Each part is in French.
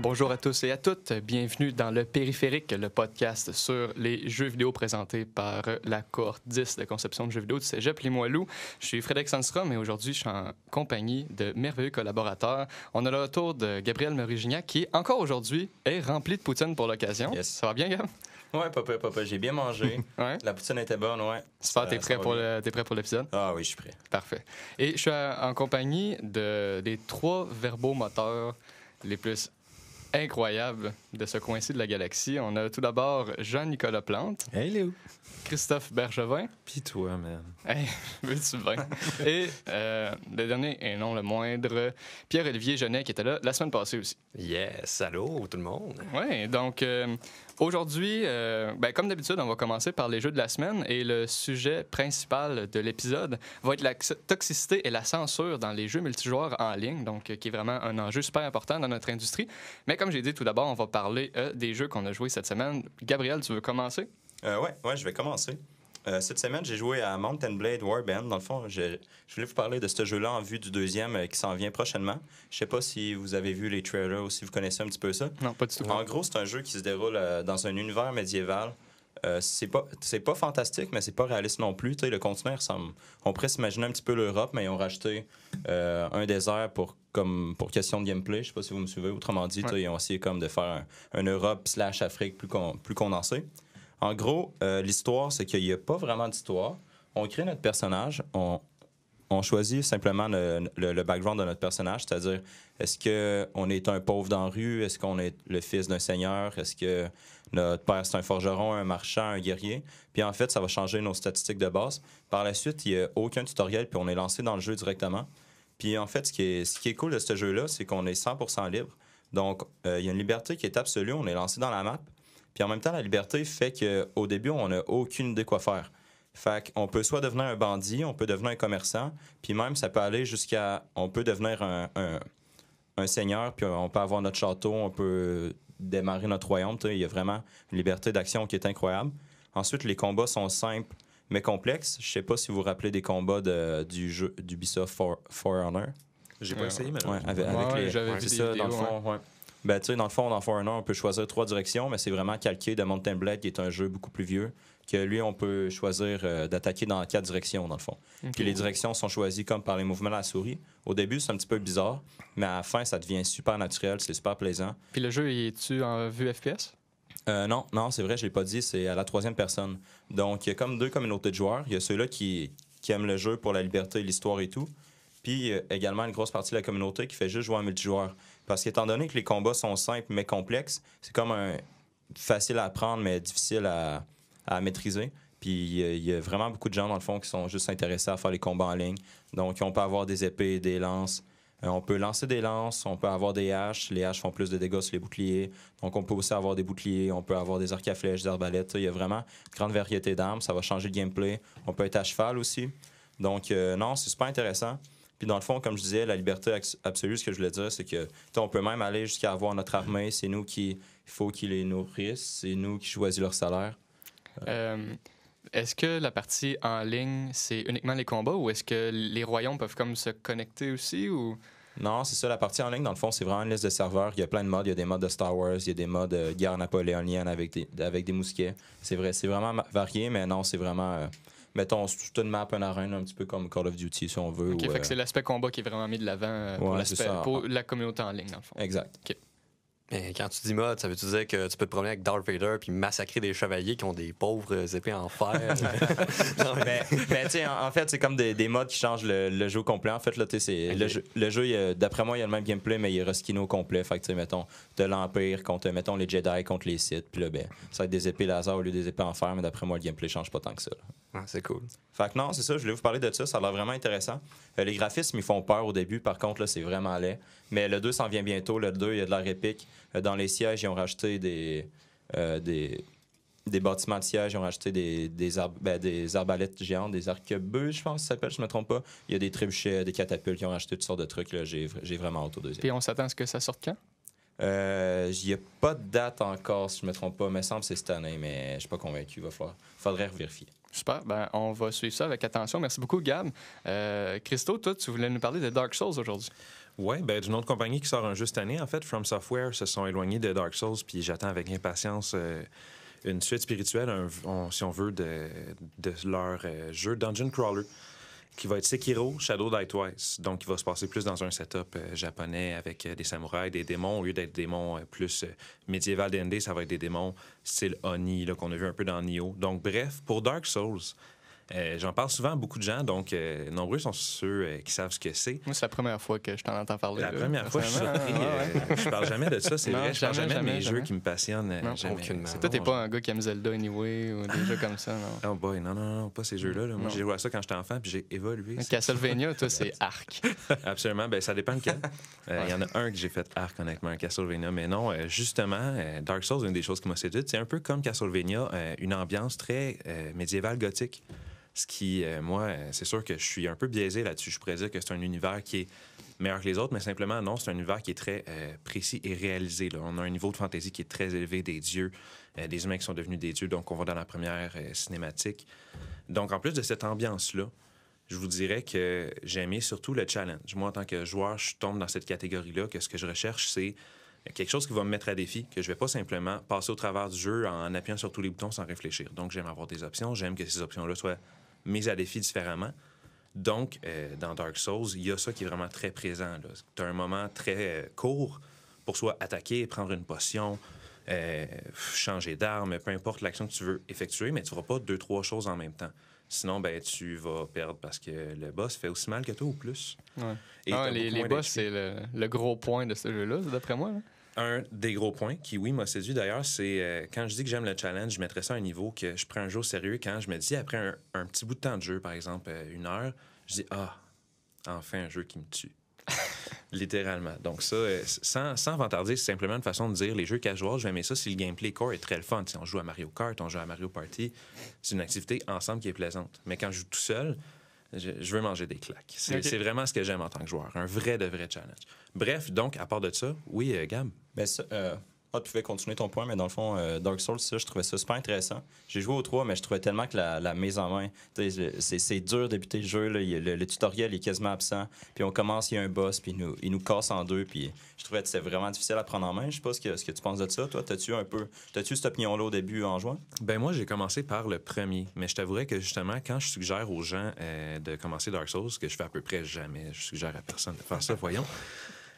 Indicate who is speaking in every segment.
Speaker 1: Bonjour à tous et à toutes. Bienvenue dans le Périphérique, le podcast sur les jeux vidéo présentés par la cohorte 10 de conception de jeux vidéo du Cégep Limoilou. Je suis Frédéric Sandstrom et aujourd'hui, je suis en compagnie de merveilleux collaborateurs. On a le retour de Gabriel Merigignac qui, encore aujourd'hui, est rempli de poutine pour l'occasion.
Speaker 2: Yes.
Speaker 1: Ça va bien, Gab?
Speaker 2: Ouais, papa, papa, j'ai bien mangé.
Speaker 1: Ouais.
Speaker 2: La poutine était bonne, ouais.
Speaker 1: Super, t'es prêt, pour le- t'es prêt pour l'épisode?
Speaker 2: Ah oui, je suis prêt.
Speaker 1: Parfait. Et je suis en compagnie de, des trois verbomoteurs les plus incroyables de ce coin-ci de la galaxie. On a tout d'abord Jean-Nicolas Plante,
Speaker 3: Hey Léo.
Speaker 1: Christophe Bergevin,
Speaker 3: Pis toi, man.
Speaker 1: hey, veux-tu bien? Et euh, le dernier, et non le moindre, Pierre-Olivier Genet, qui était là la semaine passée aussi.
Speaker 4: Yes, allô tout le monde.
Speaker 1: Oui, donc euh, aujourd'hui, euh, ben, comme d'habitude, on va commencer par les jeux de la semaine et le sujet principal de l'épisode va être la toxicité et la censure dans les jeux multijoueurs en ligne, donc euh, qui est vraiment un enjeu super important dans notre industrie. Mais comme j'ai dit tout d'abord, on va parler euh, des jeux qu'on a joués cette semaine. Gabriel, tu veux commencer?
Speaker 2: Euh, ouais, ouais, je vais commencer. Euh, cette semaine, j'ai joué à Mountain Blade Warband. Dans le fond, je, je voulais vous parler de ce jeu-là en vue du deuxième euh, qui s'en vient prochainement. Je sais pas si vous avez vu les trailers ou si vous connaissez un petit peu ça.
Speaker 1: Non, pas du tout.
Speaker 2: En gros, c'est un jeu qui se déroule euh, dans un univers médiéval. C'est pas c'est pas fantastique, mais c'est pas réaliste non plus. Le continent, ressemble- on pourrait s'imaginer un petit peu l'Europe, mais ils ont racheté un désert pour comme pour question de gameplay. Je sais pas si vous me suivez. Autrement dit,
Speaker 1: Ouais.
Speaker 2: ils ont essayé comme de faire un, un Europe slash Afrique plus plus condensé. En gros, euh, l'histoire, c'est qu'il n'y a pas vraiment d'histoire. On crée notre personnage, on, choisit simplement le, background de notre personnage, c'est-à-dire est-ce qu'on est un pauvre dans la rue, est-ce qu'on est le fils d'un seigneur, est-ce que notre père c'est un forgeron, un marchand, un guerrier? Puis en fait, ça va changer nos statistiques de base. Par la suite, il n'y a aucun tutoriel, puis on est lancé dans le jeu directement. Puis en fait, ce qui est, ce qui est cool de ce jeu-là, c'est qu'on est 100% libre. Donc, euh, il y a une liberté qui est absolue. On est lancé dans la map. Puis en même temps, la liberté fait qu'au début, on n'a aucune idée quoi faire. Fait qu'on peut soit devenir un bandit, on peut devenir un commerçant, puis même ça peut aller jusqu'à. On peut devenir un, un, un seigneur, puis on peut avoir notre château, on peut démarrer notre royaume. tu sais, Il y a vraiment une liberté d'action qui est incroyable. Ensuite, les combats sont simples mais complexes. Je sais pas si vous vous rappelez des combats de, du jeu d'Ubisoft For, For Honor.
Speaker 3: J'ai
Speaker 1: Ouais,
Speaker 3: pas essayé, mais
Speaker 2: Ouais, avec, avec
Speaker 1: ouais,
Speaker 2: les-
Speaker 1: j'avais vu
Speaker 2: ça, dans le fond, ouais. Ben, tu sais, dans le fond, dans For Honor, on peut choisir trois directions, mais c'est vraiment calqué de Mountain Blade, qui est un jeu beaucoup plus vieux, que lui, on peut choisir euh, d'attaquer dans quatre directions, dans le fond. Puis les directions sont choisies comme par les mouvements de la souris. Au début, c'est un petit peu bizarre, mais à la fin, ça devient super naturel, c'est super plaisant.
Speaker 1: Puis le jeu, es-tu en vue FPS?
Speaker 2: Euh, non, non, c'est vrai, je l'ai pas dit, c'est à la troisième personne. Donc, il y a comme deux communautés de joueurs. Il y a ceux-là qui, qui aiment le jeu pour la liberté, l'histoire et tout. Puis euh, également une grosse partie de la communauté qui fait juste jouer en multijoueur. Parce qu'étant donné que les combats sont simples mais complexes, c'est comme un facile à apprendre mais difficile à, maîtriser. Puis il y a- vraiment beaucoup de gens dans le fond qui sont juste intéressés à faire les combats en ligne. Donc on peut avoir des épées, des lances. Euh, on peut lancer des lances, on peut avoir des haches. Les haches font plus de dégâts sur les boucliers. Donc on peut aussi avoir des boucliers, on peut avoir des arcs à flèches, des arbalètes. Il y a vraiment une grande variété d'armes. Ça va changer le gameplay. On peut être à cheval aussi. Donc euh, non, c'est super intéressant. Puis dans le fond, comme je disais, la liberté absolue, ce que je voulais dire, c'est que on peut même aller jusqu'à avoir notre armée. C'est nous qui il faut qu'ils les nourrissent. C'est nous qui choisissons leur salaire.
Speaker 1: Euh, est-ce que la partie en ligne, c'est uniquement les combats ou est-ce que les royaumes peuvent comme se connecter aussi ou...
Speaker 2: Non, c'est ça. La partie en ligne, dans le fond, c'est vraiment une liste de serveurs. Il y a plein de modes. Il y a des modes de Star Wars, il y a des modes de guerre napoléonienne avec des, avec des mousquets. C'est vrai, c'est vraiment varié, mais non, c'est vraiment. euh, mettons, c'est toute une map, une arène, un petit peu comme Call of Duty, si on veut.
Speaker 1: Ok,
Speaker 2: ou,
Speaker 1: fait
Speaker 2: euh,
Speaker 1: que c'est l'aspect combat qui est vraiment mis de l'avant euh, pour,
Speaker 2: Ouais,
Speaker 1: pour la communauté en ligne, dans le fond.
Speaker 2: Exact.
Speaker 4: Mais quand tu dis mode, ça veut-tu dire que tu peux te promener avec Darth Vader puis massacrer des chevaliers qui ont des pauvres épées en fer? Non, mais-
Speaker 2: mais mais tu sais, en, en fait, c'est comme des, des modes qui changent le, le jeu au complet. En fait, là, tu sais, c'est-
Speaker 4: Ok.
Speaker 2: le jeu, le jeu, d'après moi, il y a le même gameplay, mais il est reskiné au complet. Fait que, tu sais, mettons, de l'Empire contre, mettons, les Jedi contre les Sith. Puis là, ben, ça va être des épées laser au lieu des épées en fer, mais d'après moi, le gameplay change pas tant que ça.
Speaker 4: Ah, c'est cool.
Speaker 2: Fait que non, c'est ça, je voulais vous parler de ça, ça a l'air vraiment intéressant. Euh, les graphismes, ils font peur au début, par contre, là, c'est vraiment laid. Mais le 2 s'en vient bientôt, le 2, il y a de l'air épique. Euh, dans les sièges, ils ont rajouté des, euh, des, des bâtiments de siège, ils ont rajouté des, des, ben, des arbalètes géantes, des arquebuses, je pense que ça s'appelle, je me trompe pas. Il y a des trébuchets, des catapultes, qui ont rajouté toutes sortes de trucs, j'ai vraiment hâte au deuxième.
Speaker 1: Puis on s'attend à ce que ça sorte quand?
Speaker 2: Euh, Il n'y a pas de date encore, si je me trompe pas, mais semble que c'est cette année, mais je suis pas convaincu, il va falloir, faudrait vérifier.
Speaker 1: Super, ben, on va suivre ça avec attention. Merci beaucoup, Gab. Euh, Christo, toi, tu voulais nous parler de Dark Souls aujourd'hui.
Speaker 3: Ouais, ben d'une autre compagnie qui sort un jeu cette année, en fait, From Software se sont éloignés de Dark Souls, puis j'attends avec impatience euh, une suite spirituelle, si on veut, de, leur euh, jeu Dungeon Crawler, qui va être Sekiro Shadow Die Twice. Donc, il va se passer plus dans un setup euh, japonais avec des samouraïs, des démons. Au lieu d'être des démons plus médiéval D&D, ça va être des démons style Oni, qu'on a vu un peu dans Nioh. Donc, bref, pour Dark Souls, euh, j'en parle souvent à beaucoup de gens, donc euh, nombreux sont ceux euh, qui savent ce que c'est.
Speaker 1: Moi, c'est la première fois que je t'en entends parler.
Speaker 3: La
Speaker 1: là,
Speaker 3: première fois, je suis surpris.
Speaker 1: Ah, ouais.
Speaker 3: euh, je parle jamais de ça, c'est vrai. Je parle
Speaker 1: jamais,
Speaker 3: jamais, de mes
Speaker 1: jamais,
Speaker 3: jeux qui me passionnent.
Speaker 1: Non,
Speaker 3: jamais.
Speaker 4: aucunement.
Speaker 1: Toi, t'es pas un gars qui aime Zelda anyway ou des jeux comme ça, non?
Speaker 3: Oh boy, non, non, non, pas ces jeux-là. là. Moi, j'ai joué à ça quand j'étais enfant, puis j'ai évolué.
Speaker 1: Castlevania, toi, c'est Arc.
Speaker 3: Absolument. Ben, ça dépend lequel. Euh, Il y en a un que j'ai fait arc, honnêtement, un Castlevania. Mais non, euh, justement, euh, Dark Souls, une des choses qui m'a séduite, c'est un peu comme Castlevania, euh, une ambiance très euh, médiévale gothique. Ce qui, euh, moi, euh, c'est sûr que je suis un peu biaisé là-dessus. Je pourrais dire que c'est un univers qui est meilleur que les autres, mais simplement, non, c'est un univers qui est très euh, précis et réalisé. là. On a un niveau de fantaisie qui est très élevé, des dieux, des humains qui sont devenus des dieux, donc on va dans la première cinématique. Donc, en plus de cette ambiance-là, je vous dirais que j'ai aimé surtout le challenge. Moi, en tant que joueur, je tombe dans cette catégorie-là, que ce que je recherche, c'est quelque chose qui va me mettre à défi, que je vais pas simplement passer au travers du jeu en appuyant sur tous les boutons sans réfléchir. Donc, j'aime avoir des options, j'aime que ces options-là soient mises à défi différemment. Donc, euh, dans Dark Souls, il y a ça qui est vraiment très présent. Tu as un moment très euh, court pour soit attaquer, prendre une potion, euh, changer d'arme, peu importe l'action que tu veux effectuer, mais tu ne feras pas deux, trois choses en même temps. Sinon, ben, tu vas perdre parce que le boss fait aussi mal que toi ou plus.
Speaker 1: Ouais.
Speaker 3: Et
Speaker 1: Ah, les les boss, c'est le, le gros point de ce jeu-là, d'après moi.
Speaker 3: Un des gros points qui, oui, m'a séduit d'ailleurs, c'est euh, quand je dis que j'aime le challenge, je mettrais ça à un niveau que je prends un jeu sérieux. Quand je me dis, après un, un petit bout de temps de jeu, par exemple, euh, une heure, je dis, ah, enfin un jeu qui me tue. Littéralement. Donc, ça, euh, sans, sans vantarder, c'est simplement une façon de dire les jeux casual, je vais aimer ça si le gameplay core est très le fun. Si on joue à Mario Kart, on joue à Mario Party, c'est une activité ensemble qui est plaisante. Mais quand je joue tout seul, je, je veux manger des claques. C'est vraiment ce que j'aime en tant que joueur. Un vrai de vrai challenge. Bref, donc, à part de ça, oui, euh, Gab?
Speaker 2: Ben, ça, euh, ah, tu pouvais continuer ton point, mais dans le fond, euh, Dark Souls, ça, je trouvais ça super intéressant. J'ai joué au 3, mais je trouvais tellement que la, mise en main, c'est c'est dur de le jeu. Le, tutoriel est quasiment absent. Puis on commence, il y a un boss, puis il nous, casse en deux. Puis je trouvais que c'était vraiment difficile à prendre en main. Je sais pas ce que, tu penses de ça. Toi, t'as-tu un peu. T'as-tu cette opinion-là au début en jouant?
Speaker 3: Ben moi, j'ai commencé par le premier, mais je t'avouerais que justement, quand je suggère aux gens euh, de commencer Dark Souls, que je fais à peu près jamais, je suggère à personne de faire ça, voyons.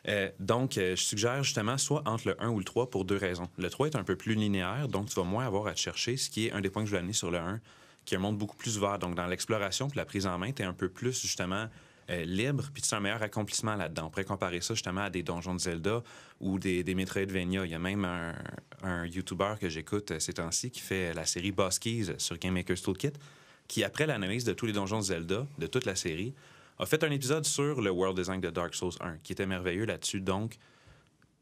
Speaker 3: Euh, donc, euh, je suggère justement soit entre le 1 ou le 3 pour deux raisons. Le 3 est un peu plus linéaire, donc tu vas moins avoir à te chercher, ce qui est un des points que je voulais amener sur le 1, qui est un monde beaucoup plus ouvert. Donc, dans l'exploration puis la prise en main, tu es un peu plus justement euh, libre, puis tu as un meilleur accomplissement là-dedans. On pourrait comparer ça justement à des donjons de Zelda ou des, des Metroidvania. Il y a même un, un YouTuber que j'écoute ces temps-ci qui fait la série Boss Keys sur Game Maker's Toolkit, qui, après l'analyse de tous les donjons de Zelda, de toute la série, a fait un épisode sur le world design de Dark Souls 1, qui était merveilleux là-dessus. Donc,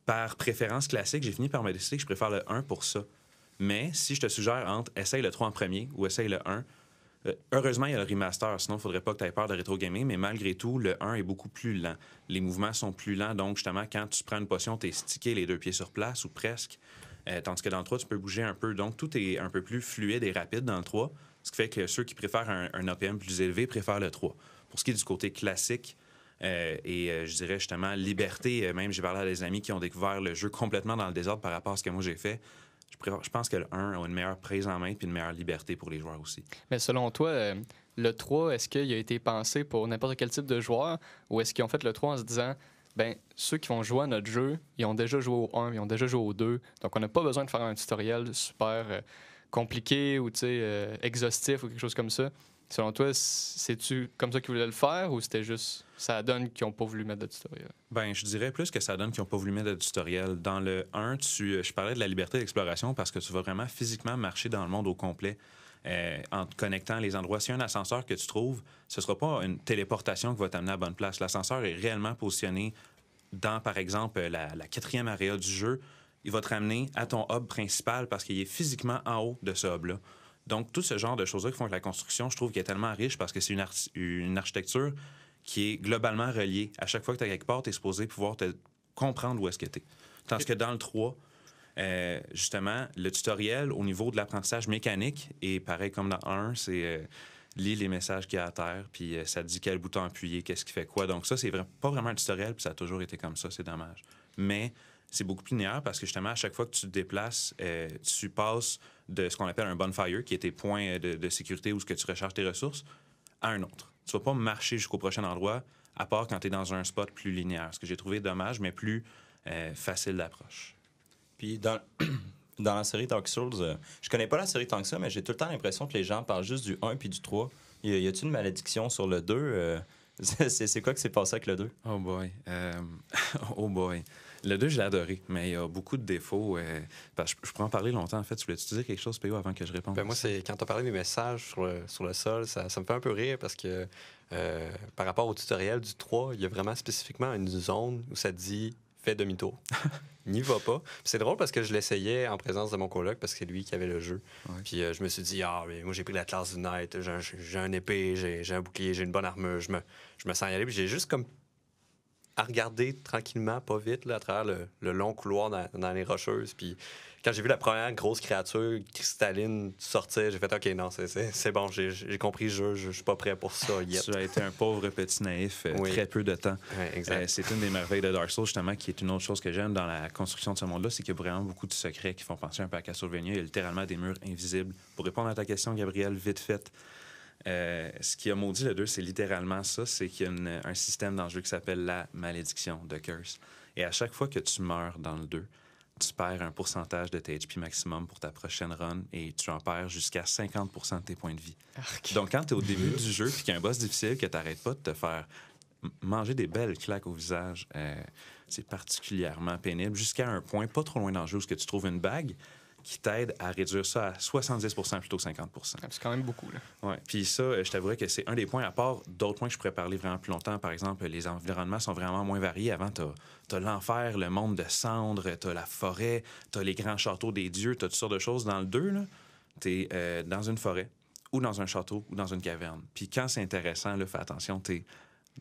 Speaker 3: par préférence classique, j'ai fini par me décider que je préfère le 1 pour ça. Mais si je te suggère entre essaye le 3 en premier ou essaye le 1, euh, heureusement, il y a le remaster, sinon il faudrait pas que tu aies peur de rétro gaming, mais malgré tout, le 1 est beaucoup plus lent. Les mouvements sont plus lents, donc justement, quand tu prends une potion, tu es stické les deux pieds sur place ou presque. Euh, tandis que dans le 3, tu peux bouger un peu. Donc, tout est un peu plus fluide et rapide dans le 3, ce qui fait que ceux qui préfèrent un, un APM plus élevé préfèrent le 3. Pour ce qui est du côté classique, euh, et euh, je dirais justement liberté, euh, même j'ai parlé à des amis qui ont découvert le jeu complètement dans le désordre par rapport à ce que moi j'ai fait. Je, pense que le 1 a une meilleure prise en main puis une meilleure liberté pour les joueurs aussi.
Speaker 1: Mais selon toi, le 3, est-ce qu'il a été pensé pour n'importe quel type de joueur ou est-ce qu'ils ont fait le 3 en se disant, ben ceux qui vont jouer à notre jeu, ils ont déjà joué au 1, ils ont déjà joué au 2, donc on n'a pas besoin de faire un tutoriel super compliqué ou exhaustif ou quelque chose comme ça. Selon toi, c'est-tu comme ça qu'ils voulaient le faire ou c'était juste ça donne qu'ils n'ont pas voulu mettre de tutoriel?
Speaker 3: Ben, je dirais plus que ça donne qu'ils n'ont pas voulu mettre de tutoriel. Dans le 1, tu, euh, je parlais de la liberté d'exploration parce que tu vas vraiment physiquement marcher dans le monde au complet euh, en te connectant les endroits. S'il y a un ascenseur que tu trouves, ce ne sera pas une téléportation qui va t'amener à la bonne place. L'ascenseur est réellement positionné dans, par exemple, la, la quatrième area du jeu. Il va te ramener à ton hub principal parce qu'il est physiquement en haut de ce hub-là. Donc, tout ce genre de choses-là qui font que la construction, je trouve qu'elle est tellement riche parce que c'est une, archi- une architecture qui est globalement reliée. À chaque fois que tu es quelque part, tu es supposé pouvoir te comprendre où est-ce que tu es. Tandis que dans le 3, euh, justement, le tutoriel au niveau de l'apprentissage mécanique est pareil comme dans 1, c'est euh, lis les messages qu'il y a à terre, puis euh, ça te dit quel bouton appuyer, qu'est-ce qui fait quoi. Donc ça, c'est vra- pas vraiment un tutoriel, puis ça a toujours été comme ça, c'est dommage. Mais c'est beaucoup plus linéaire parce que justement, à chaque fois que tu te déplaces, euh, tu passes de ce qu'on appelle un bonfire, qui est tes points de, de sécurité où ce que tu recharges tes ressources, à un autre. Tu vas pas marcher jusqu'au prochain endroit, à part quand tu es dans un spot plus linéaire, ce que j'ai trouvé dommage, mais plus euh, facile d'approche.
Speaker 2: Puis dans, dans la série Dark Souls, euh, je connais pas la série tant que ça, mais j'ai tout le temps l'impression que les gens parlent juste du 1 puis du 3. Y a-t-il une malédiction sur le 2 euh, c'est c'est quoi qui s'est passé avec le 2
Speaker 3: Oh boy. Euh, oh boy. Le 2, je l'ai adoré, mais il y a beaucoup de défauts. euh, parce que je, je pourrais en parler longtemps, en fait. Tu voulais-tu dire quelque chose, PO, avant que je réponde?
Speaker 4: Ben, moi, c'est quand tu as parlé des messages sur le, sur le sol, ça, ça me fait un peu rire parce que euh, par rapport au tutoriel du 3, il y a vraiment spécifiquement une zone où ça dit fais demi-tour. N'y va pas. C'est drôle parce que je l'essayais en présence de mon coloc parce que c'est lui qui avait le jeu.
Speaker 3: Ouais.
Speaker 4: Puis euh, je me suis dit, ah, mais moi j'ai pris la classe du Knight, j'ai un, épée, j'ai j'ai un bouclier, j'ai une bonne armure, je me, je me sens y aller. Puis j'ai juste comme à regarder tranquillement, pas vite, là, à travers le, le long couloir dans, dans les rocheuses. Puis quand j'ai vu la première grosse créature cristalline sortir, j'ai fait OK, non, c'est- bon, j'ai compris le jeu, je, suis pas prêt pour ça yet.
Speaker 3: Tu as été un pauvre petit naïf, euh,
Speaker 4: Oui.
Speaker 3: très peu de temps.
Speaker 4: Ouais.
Speaker 3: Euh, c'est une des merveilles de Dark Souls, justement, qui est une autre chose que j'aime dans la construction de ce monde-là, c'est qu'il y a vraiment beaucoup de secrets qui font penser un peu à Castlevania. Il y a littéralement des murs invisibles. Pour répondre à ta question, Gabriel, vite fait, euh, ce qui a maudit le 2, c'est littéralement ça, c'est qu'il y a une- un système dans le jeu qui s'appelle la malédiction de Curse. Et à chaque fois que tu meurs dans le 2, tu perds un pourcentage de tes HP maximum pour ta prochaine run et tu en perds jusqu'à 50% de tes points de vie. Donc, quand tu es au début du jeu et qu'il y a un boss difficile que tu n'arrêtes pas de te faire manger des belles claques au visage, euh, c'est particulièrement pénible jusqu'à un point pas trop loin dans le jeu où tu trouves une bague qui t'aide à réduire ça à 70% plutôt que 50%
Speaker 1: C'est quand même beaucoup. Là.
Speaker 3: Ouais. Puis ça, euh, je t'avouerais que c'est un des points, à part d'autres points que je pourrais parler vraiment plus longtemps. Par exemple, les environnements sont vraiment moins variés. Avant, tu as, l'enfer, le monde de cendres, tu as la forêt, tu as les grands châteaux des dieux, tu as toutes sortes de choses. Dans le 2, tu es dans une forêt ou dans un château ou dans une caverne. Puis quand c'est intéressant, là, fais attention, tu es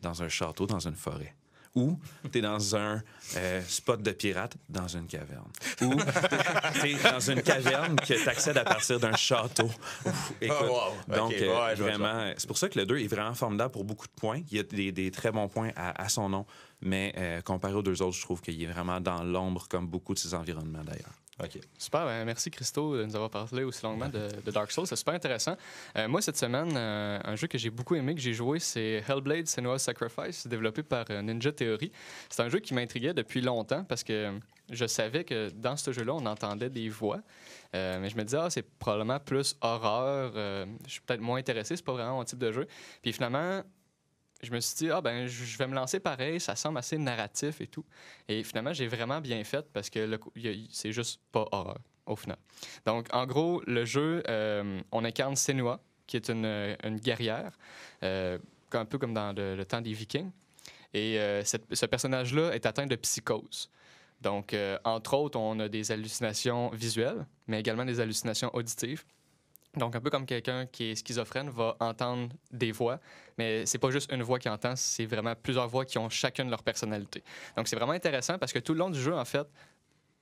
Speaker 3: dans un château, dans une forêt. Ou tu es dans un euh, spot de pirate dans une caverne. Ou tu es dans une caverne que tu accèdes à partir d'un château. Ouf, écoute,
Speaker 4: Oh, wow.
Speaker 3: donc, euh,
Speaker 4: ouais,
Speaker 3: vraiment, c'est pour ça que le 2 est vraiment formidable pour beaucoup de points. Il y a des, des très bons points à, à son nom, mais euh, comparé aux deux autres, je trouve qu'il est vraiment dans l'ombre, comme beaucoup de ses environnements d'ailleurs.
Speaker 2: OK.
Speaker 1: Super, ben, merci Christo de nous avoir parlé aussi longuement de, Dark Souls. C'est super intéressant. Euh, moi, cette semaine, euh, un jeu que j'ai beaucoup aimé, que j'ai joué, c'est Hellblade Senua's Sacrifice, développé par euh, Ninja Theory. C'est un jeu qui m'intriguait depuis longtemps parce que je savais que dans ce jeu-là, on entendait des voix. Mais je me disais, ah, c'est probablement plus horreur. je suis peut-être moins intéressé, c'est pas vraiment mon type de jeu. Puis finalement, je me suis dit, ah ben, je vais me lancer pareil, ça semble assez narratif et tout. Et finalement, j'ai vraiment bien fait parce que c'est juste pas horreur au final. Donc, en gros, le jeu, euh, on incarne Senua, qui est une, guerrière, euh, un peu comme dans le, temps des Vikings. Et euh, ce personnage-là est atteint de psychose. Donc, entre autres, on a des hallucinations visuelles, mais également des hallucinations auditives. Donc, un peu comme quelqu'un qui est schizophrène va entendre des voix, mais c'est pas juste une voix qui entend, c'est vraiment plusieurs voix qui ont chacune leur personnalité. Donc, c'est vraiment intéressant parce que tout le long du jeu, en fait,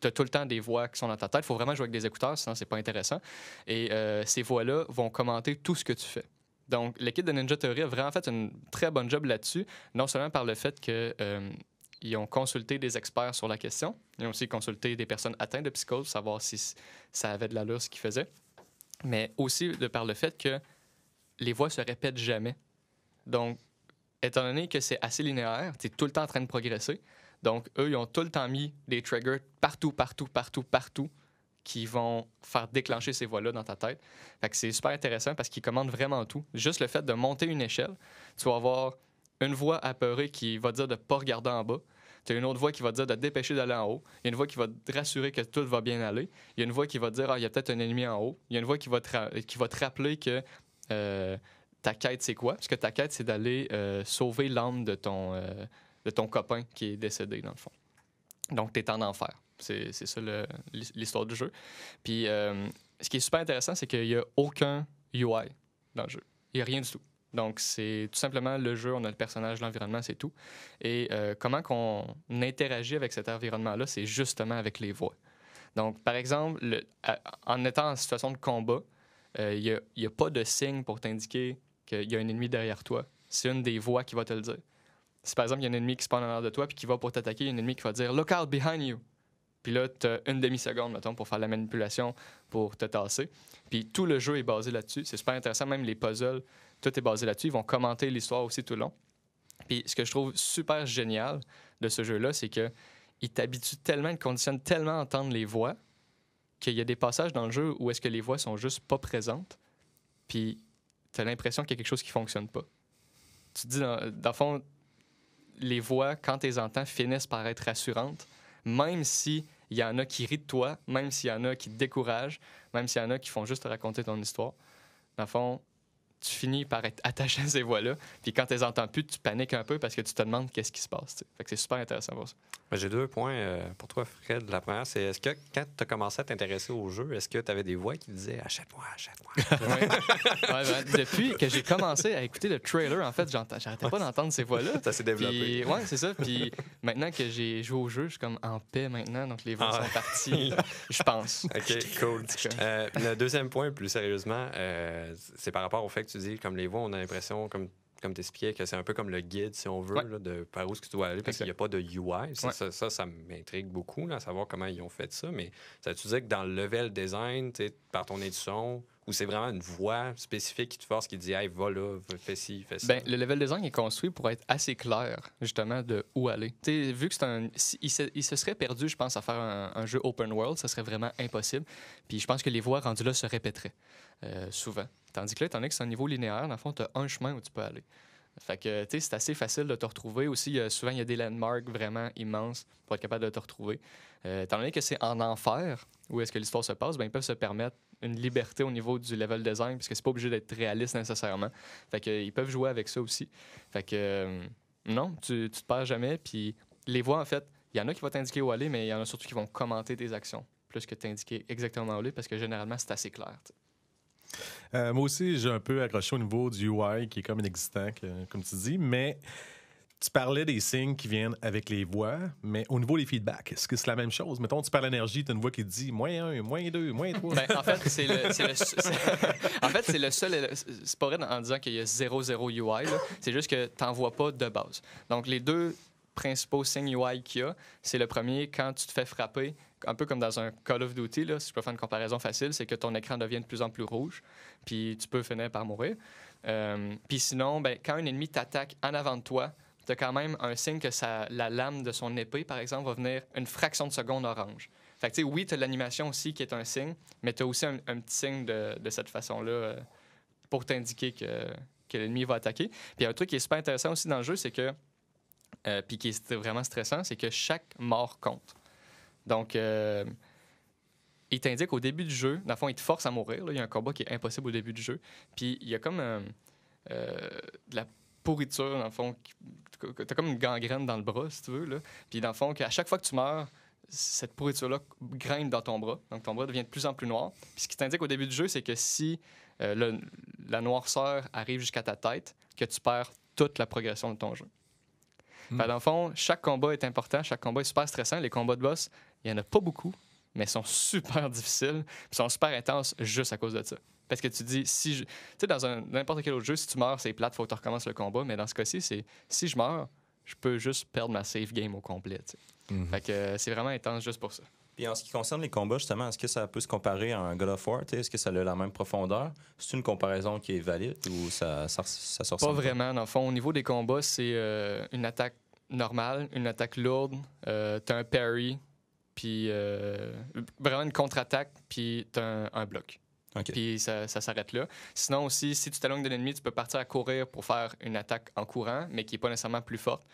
Speaker 1: tu as tout le temps des voix qui sont dans ta tête. Il faut vraiment jouer avec des écouteurs, sinon c'est pas intéressant. Et euh, ces voix-là vont commenter tout ce que tu fais. Donc, l'équipe de Ninja Theory a vraiment fait une très bonne job là-dessus, non seulement par le fait que euh, ils ont consulté des experts sur la question, ils ont aussi consulté des personnes atteintes de psychose, savoir si ça avait de l'allure ce qu'ils faisaient, mais aussi de par le fait que les voix se répètent jamais. Donc, étant donné que c'est assez linéaire, tu es tout le temps en train de progresser. Donc, eux, ils ont tout le temps mis des triggers partout, partout, partout, partout qui vont faire déclencher ces voix-là dans ta tête. Fait que c'est super intéressant parce qu'ils commandent vraiment tout. Juste le fait de monter une échelle, tu vas avoir une voix apeurée qui va dire de ne pas regarder en bas. Tu as une autre voix qui va te dire de te dépêcher d'aller en haut. Il y a une voix qui va te rassurer que tout va bien aller. Il y a une voix qui va te dire, ah, il y a peut-être un ennemi en haut. Il y a une voix qui va te, ra- qui va te rappeler que euh, ta quête, c'est quoi? Parce que ta quête, c'est d'aller euh, sauver l'âme de ton, euh, de ton copain qui est décédé, dans le fond. Donc, tu es en enfer. C'est ça l'histoire du jeu. Puis, euh, ce qui est super intéressant, c'est qu'il n'y a aucun UI dans le jeu. Il n'y a rien du tout. Donc, c'est tout simplement le jeu, on a le personnage, l'environnement, c'est tout. Et euh, comment qu'on interagit avec cet environnement-là, c'est justement avec les voix. Donc, par exemple, en étant en situation de combat, euh, il n'y a, a pas de signe pour t'indiquer qu'il y a un ennemi derrière toi. C'est une des voix qui va te le dire. Si par exemple, il y a un ennemi qui se passe en arrière de toi puis qui va pour t'attaquer, il y a un ennemi qui va dire Look out behind you. Puis là, tu as une demi-seconde, mettons, pour faire la manipulation, pour te tasser. Puis tout le jeu est basé là-dessus. C'est super intéressant. Même les puzzles, tout est basé là-dessus. Ils vont commenter l'histoire aussi tout le long. Puis ce que je trouve super génial de ce jeu-là, c'est que il t'habitue tellement, il te conditionne tellement à entendre les voix qu'il y a des passages dans le jeu où est-ce que les voix sont juste pas présentes. Puis tu as l'impression qu'il y a quelque chose qui fonctionne pas. Tu te dis, dans, dans le fond, les voix, quand tu les entends, finissent par être rassurantes, même si il y en a qui rient de toi, même s'il y en a qui te découragent, même s'il y en a qui font juste te raconter ton histoire. Dans le fond, tu finis par être attaché à ces voix-là. Puis quand tu les entends plus, tu paniques un peu parce que tu te demandes qu'est-ce qui se passe. Fait que c'est super intéressant pour ça.
Speaker 4: Ben, J'ai deux points euh, pour toi, Fred. La première, c'est est-ce que quand tu as commencé à t'intéresser au jeu, est-ce que tu avais des voix qui disaient achète-moi, achète-moi?
Speaker 1: Ouais. Ouais, ben, depuis que j'ai commencé à écouter le trailer, en fait, j'arrêtais pas d'entendre ces voix-là.
Speaker 4: Ça s'est développé.
Speaker 1: Puis, ouais, c'est ça. Puis maintenant que j'ai joué au jeu, je suis comme en paix maintenant. Donc les voix
Speaker 4: Ah
Speaker 1: sont parties. Je pense.
Speaker 4: OK, cool. Euh, le deuxième point, plus sérieusement, euh, c'est par rapport au fait que tu dis, comme les voix, on a l'impression, comme, comme tu expliquais, que c'est un peu comme le guide, si on veut,
Speaker 1: Ouais.
Speaker 4: là, de par où est-ce que tu dois aller, parce qu'il n'y a pas de UI. Ça,
Speaker 1: Ouais.
Speaker 4: ça, ça, ça m'intrigue beaucoup, là, à savoir comment ils ont fait ça. Mais ça tu disais que dans le level design, par ton édition, où c'est vraiment une voix spécifique qui te force, qui te dit, hey, va là, fais ci, fais ça?
Speaker 1: Ben, le level design est construit pour être assez clair, justement, de où aller. Tu sais, vu que c'est un. il, se, il se serait perdu, je pense, à faire un, jeu open world, ça serait vraiment impossible. Puis je pense que les voies rendues là se répéteraient euh, souvent. Tandis que là, étant donné que c'est un niveau linéaire, dans le fond, tu as un chemin où tu peux aller. Fait que, tu sais, c'est assez facile de te retrouver. Aussi, souvent, il y a des landmarks vraiment immenses pour être capable de te retrouver. Euh, étant donné que c'est en enfer, où est-ce que l'histoire se passe, ben, ils peuvent se permettre une liberté au niveau du level design, puisque c'est pas obligé d'être réaliste nécessairement. Fait que, euh, ils peuvent jouer avec ça aussi. Fait que, euh, non, tu, tu te perds jamais. Puis les voix, en fait, il y en a qui vont t'indiquer où aller, mais il y en a surtout qui vont commenter tes actions, plus que t'indiquer exactement où aller, parce que généralement, c'est assez clair.
Speaker 5: Euh, moi aussi, j'ai un peu accroché au niveau du UI qui est comme inexistant, que- comme tu dis, mais tu parlais des signes qui viennent avec les voix, mais au niveau des feedbacks, est-ce que c'est la même chose? Mettons, tu parles d'énergie, tu as une voix qui te dit moins 1, moins 2, moins 3.
Speaker 1: Ben, en fait, c'est le, le- en fait, le seul. C'est pas vrai en disant qu'il y a 0-0 UI. là. C'est juste que tu vois pas de base. Donc, les deux principaux signes UI qu'il y a, c'est le premier, quand tu te fais frapper, un peu comme dans un Call of Duty, là, si je peux faire une comparaison facile, c'est que ton écran devient de plus en plus rouge, puis tu peux finir par mourir. Euh, puis sinon, ben, quand un ennemi t'attaque en avant de toi, tu as quand même un signe que ça, la lame de son épée, par exemple, va venir une fraction de seconde orange. Fait que, oui, tu as l'animation aussi qui est un signe, mais tu as aussi un, petit signe de, de cette façon-là euh, pour t'indiquer que, que l'ennemi va attaquer. Puis un truc qui est super intéressant aussi dans le jeu, c'est que, euh, puis qui est vraiment stressant, c'est que chaque mort compte. Donc, euh, il t'indique au début du jeu, dans le fond, il te force à mourir. là. Il y a un combat qui est impossible au début du jeu. Puis il y a comme de la pourriture, dans le fond. T'as comme une gangrène dans le bras, si tu veux. Là. Puis dans le fond, qu'à chaque fois que tu meurs, cette pourriture-là grimpe dans ton bras. Donc ton bras devient de plus en plus noir. Puis ce qui t'indique au début du jeu, c'est que si euh, le- la noirceur arrive jusqu'à ta tête, que tu perds toute la progression de ton jeu. Fait que dans le fond, chaque combat est important, chaque combat est super stressant. Les combats de boss, il n'y en a pas beaucoup, mais sont super difficiles, puis sont super intenses juste à cause de ça. Parce que tu dis, si je... Tu sais, dans n'importe quel autre jeu, si tu meurs, c'est plate, faut que tu recommences le combat, mais dans ce cas-ci, c'est si je meurs, je peux juste perdre ma save game au complet. tu sais. Fait que euh, c'est vraiment intense juste pour ça.
Speaker 2: Puis en ce qui concerne les combats, justement, est-ce que ça peut se comparer à un God of War? Est-ce que ça a la même profondeur? C'est une comparaison qui est valide ou ça, ça, ça se
Speaker 1: Pas? vraiment, dans le fond. Au niveau des combats, c'est euh, une attaque normale, une attaque lourde, euh, t'as un parry, puis euh, vraiment une contre-attaque, puis t'as un, un bloc.
Speaker 2: OK.
Speaker 1: Puis ça, ça s'arrête là. Sinon aussi, si tu t'éloignes de l'ennemi, tu peux partir à courir pour faire une attaque en courant, mais qui n'est pas nécessairement plus forte.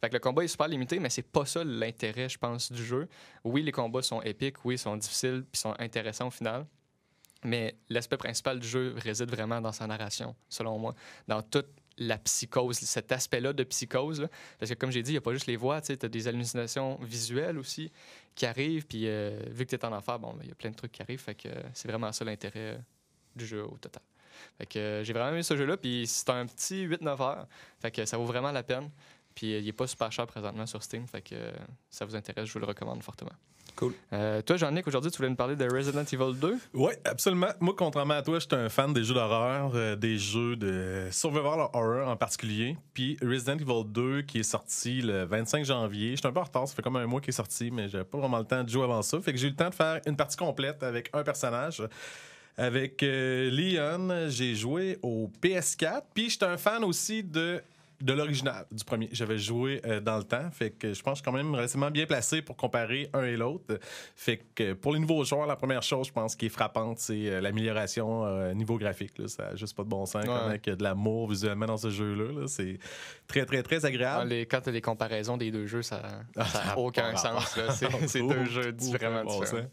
Speaker 1: Fait que le combat est super limité, mais c'est pas ça l'intérêt, je pense, du jeu. Oui, les combats sont épiques, oui, ils sont difficiles, puis sont intéressants au final. Mais l'aspect principal du jeu réside vraiment dans sa narration, selon moi. Dans toute la psychose, cet aspect-là de psychose. Parce que comme j'ai dit, il n'y a pas juste les voix, tu as des hallucinations visuelles aussi qui arrivent. Puis euh, vu que tu es en enfer, bon, ben, il y a plein de trucs qui arrivent. Fait que euh, c'est vraiment ça l'intérêt euh, du jeu au total. Fait que j'ai vraiment aimé ce jeu-là. Puis c'est un petit 8-9 heures. Fait que ça vaut vraiment la peine. Puis il n'est pas super cher présentement sur Steam. Fait que ça vous intéresse, je vous le recommande fortement.
Speaker 2: Cool.
Speaker 1: Euh, toi, Jean-Nic, aujourd'hui, tu voulais nous parler de Resident Evil 2.
Speaker 5: Oui, absolument. Moi, contrairement à toi, je suis un fan des jeux d'horreur, euh, des jeux de survival horror en particulier. Puis Resident Evil 2 qui est sorti le 25 janvier. J'étais un peu en retard, ça fait comme un mois qu'il est sorti, mais j'avais pas vraiment le temps de jouer avant ça. Fait que j'ai eu le temps de faire une partie complète avec un personnage. Avec euh, Leon, j'ai joué au PS4. Puis j'étais un fan aussi de de l'original, du premier. J'avais joué euh, dans le temps, fait que je pense que je suis quand même relativement bien placé pour comparer un et l'autre. Fait que pour les nouveaux joueurs, la première chose, je pense, qui est frappante, c'est euh, l'amélioration euh, niveau graphique. Là. Ça n'a juste pas de bon sens.
Speaker 1: Ouais.
Speaker 5: Comme avec de l'amour visuellement dans ce jeu-là. là. C'est très, très, très
Speaker 1: Ah,
Speaker 5: agréable.
Speaker 1: les, quand tu as les comparaisons des deux jeux, ça
Speaker 5: Ah,
Speaker 1: n'a
Speaker 5: ça a
Speaker 1: aucun sens. C'est deux jeux vraiment
Speaker 5: bon
Speaker 1: différents.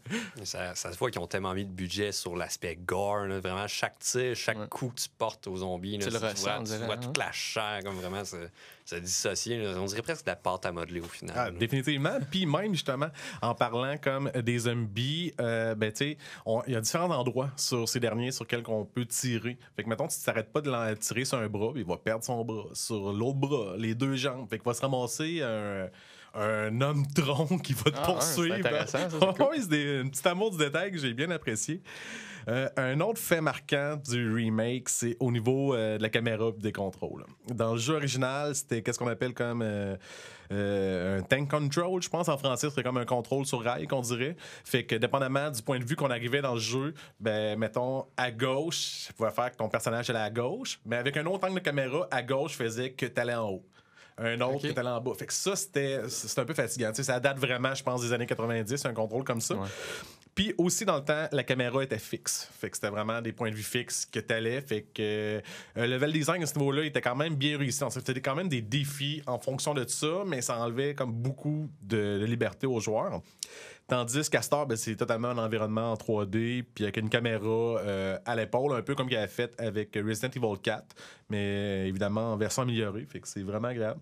Speaker 4: Ça, ça se voit qu'ils ont tellement mis de budget sur l'aspect gore. là. Vraiment, chaque tir, chaque
Speaker 1: Ouais.
Speaker 4: coup que tu portes aux zombies, là,
Speaker 1: Tu le
Speaker 4: vois,
Speaker 1: ressens, on
Speaker 4: tu
Speaker 1: dirait,
Speaker 4: vois
Speaker 1: hein.
Speaker 4: toute la chair, comme vraiment, ça, ça dissocié. là. On dirait presque de la pâte à modeler au final.
Speaker 5: Ah, définitivement. Puis même, justement, en parlant comme des zombies, euh, ben, tu sais, on- il y a différents endroits sur ces derniers sur lesquels on peut tirer. Fait que, mettons, tu t'arrêtes pas de l'en- tirer sur un bras, il va perdre son bras. Sur l'autre bras, les deux jambes. Fait qu'il va se ramasser un, un homme tronc qui va te
Speaker 1: Ah,
Speaker 5: poursuivre.
Speaker 1: c'est intéressant, ça, c'est cool.
Speaker 5: Oui, c'est des- un petit amour du détail que j'ai bien apprécié. Euh, un autre fait marquant du remake, c'est au niveau euh, de la caméra et des contrôles. Dans le jeu original, c'était qu'est-ce qu'on appelle comme euh, un tank control, je pense en français, c'était comme un contrôle sur rail qu'on dirait. Fait que dépendamment du point de vue qu'on arrivait dans le jeu, ben mettons à gauche, ça pouvait faire que ton personnage allait à gauche, mais avec un autre angle de caméra, à gauche faisait que tu allais en haut. Un autre
Speaker 1: Ok.
Speaker 5: qui était en bas. Fait que ça, c'était un peu fatigant. Ça date vraiment, je pense, des années 90, un contrôle comme ça.
Speaker 1: Ouais.
Speaker 5: Puis aussi, dans le temps, la caméra était fixe. Fait que c'était vraiment des points de vue fixes que t'allais. Fait que euh, le level design à ce niveau-là était quand même bien réussi. C'était quand même des défis en fonction de ça, mais ça enlevait comme beaucoup de, de liberté aux joueurs. Tandis qu'Astor, ben, c'est totalement un environnement en 3D, puis avec une caméra euh, à l'épaule, un peu comme qu'il avait fait avec Resident Evil 4, mais euh, évidemment en version améliorée. Fait que c'est vraiment agréable.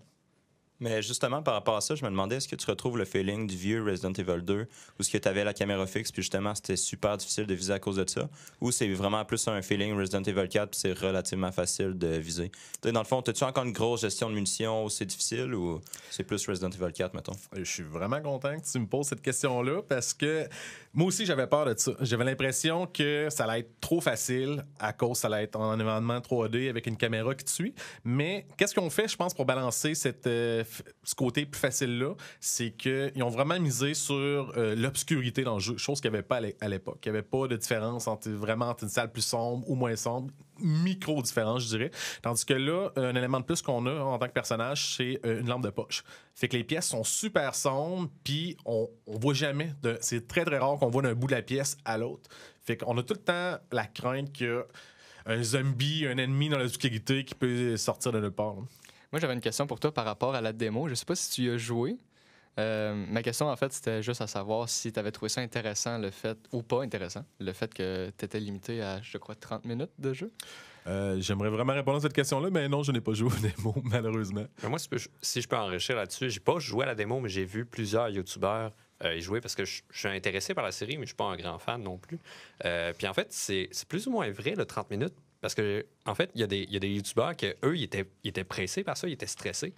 Speaker 2: Mais justement, par rapport à ça, je me demandais, est-ce que tu retrouves le feeling du vieux Resident Evil 2, où ce que tu avais la caméra fixe, puis justement, c'était super difficile de viser à cause de ça, ou c'est vraiment plus un feeling Resident Evil 4, puis c'est relativement facile de viser? Dans le fond, as-tu encore une grosse gestion de munitions où c'est difficile, ou c'est plus Resident Evil 4, mettons?
Speaker 5: Je suis vraiment content que tu me poses cette question-là parce que moi aussi, j'avais peur de ça. J'avais l'impression que ça allait être trop facile à cause ça allait être en environnement 3D avec une caméra qui te suit. Mais qu'est-ce qu'on fait, je pense, pour balancer cette, euh, ce côté plus facile-là? C'est qu'ils ont vraiment misé sur euh, l'obscurité dans le jeu, chose qu'il n'y avait pas à l'é- à l'époque. Il n'y avait pas de différence entre vraiment une salle plus sombre ou moins sombre. Micro-différence, je dirais. Tandis que là, un élément de plus qu'on a en tant que personnage, c'est euh, une lampe de poche. Fait que les pièces sont super sombres, puis on, on voit jamais. C'est très, très rare qu'on voit d'un bout de la pièce à l'autre. Fait qu'on a tout le temps la crainte a un zombie, un ennemi dans l'obscurité qui peut sortir de nulle part. là.
Speaker 1: Moi, j'avais une question pour toi par rapport à la démo. Je sais pas si tu y as joué. Euh, ma question, en fait, c'était juste à savoir si tu avais trouvé ça intéressant, le fait, ou pas intéressant, le fait que tu étais limité à, je crois, 30 minutes de jeu.
Speaker 5: Euh, J'aimerais vraiment répondre à cette question-là, mais non, je n'ai pas joué au démo, malheureusement.
Speaker 4: Mais moi, si, peux- si je peux enrichir là-dessus, j'ai pas joué à la démo, mais j'ai vu plusieurs YouTubeurs euh, y jouer parce que je, je suis intéressé par la série, mais je suis pas un grand fan non plus. Euh, puis en fait, c'est c'est plus ou moins vrai, le 30 minutes, parce que en fait, il y, a des- y a des YouTubeurs qui, eux, ils étaient, pressés par ça, ils étaient stressés.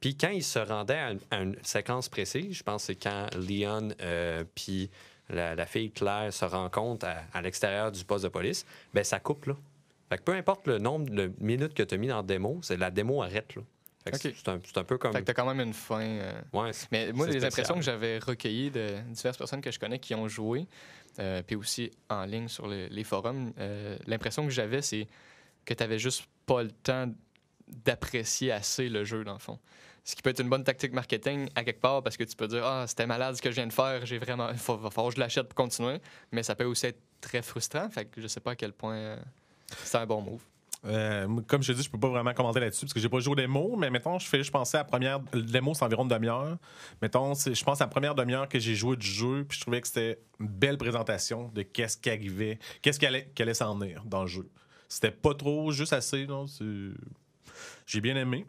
Speaker 4: Puis quand ils se rendaient à une, séquence précise, je pense que c'est quand Leon euh, puis la, fille Claire se rencontrent à, l'extérieur du poste de police, ben ça coupe là. Peu importe le nombre de minutes que tu as mis dans la démo, c'est la démo arrête là. Fait que
Speaker 1: Ok.
Speaker 4: c'est- un, peu comme.
Speaker 1: Fait que tu as quand même une fin. euh,
Speaker 4: Ouais,
Speaker 1: Mais moi, les
Speaker 4: spécial.
Speaker 1: impressions que j'avais recueillies de diverses personnes que je connais qui ont joué, euh, puis aussi en ligne sur les, les forums, euh, l'impression que j'avais, c'est que tu n'avais juste pas le temps d'apprécier assez le jeu, dans le fond. Ce qui peut être une bonne tactique marketing à quelque part parce que tu peux dire Ah, c'était malade ce que je viens de faire, j'ai vraiment. Il va falloir que je l'achète pour continuer. Mais ça peut aussi être très frustrant. Fait que je sais pas à quel point c'est un bon move.
Speaker 5: Euh, comme je te dis, je peux pas vraiment commenter là-dessus parce que j'ai pas joué au démo, mais mettons, je fais juste penser à la première. Démo, c'est environ une demi-heure. Mettons, je pense à la première demi-heure que j'ai joué du jeu, puis je trouvais que c'était une belle présentation de qu'est-ce qui arrivait, qu'est-ce qui allait, s'en venir dans le jeu. C'était pas trop, juste assez, non? J'ai bien aimé.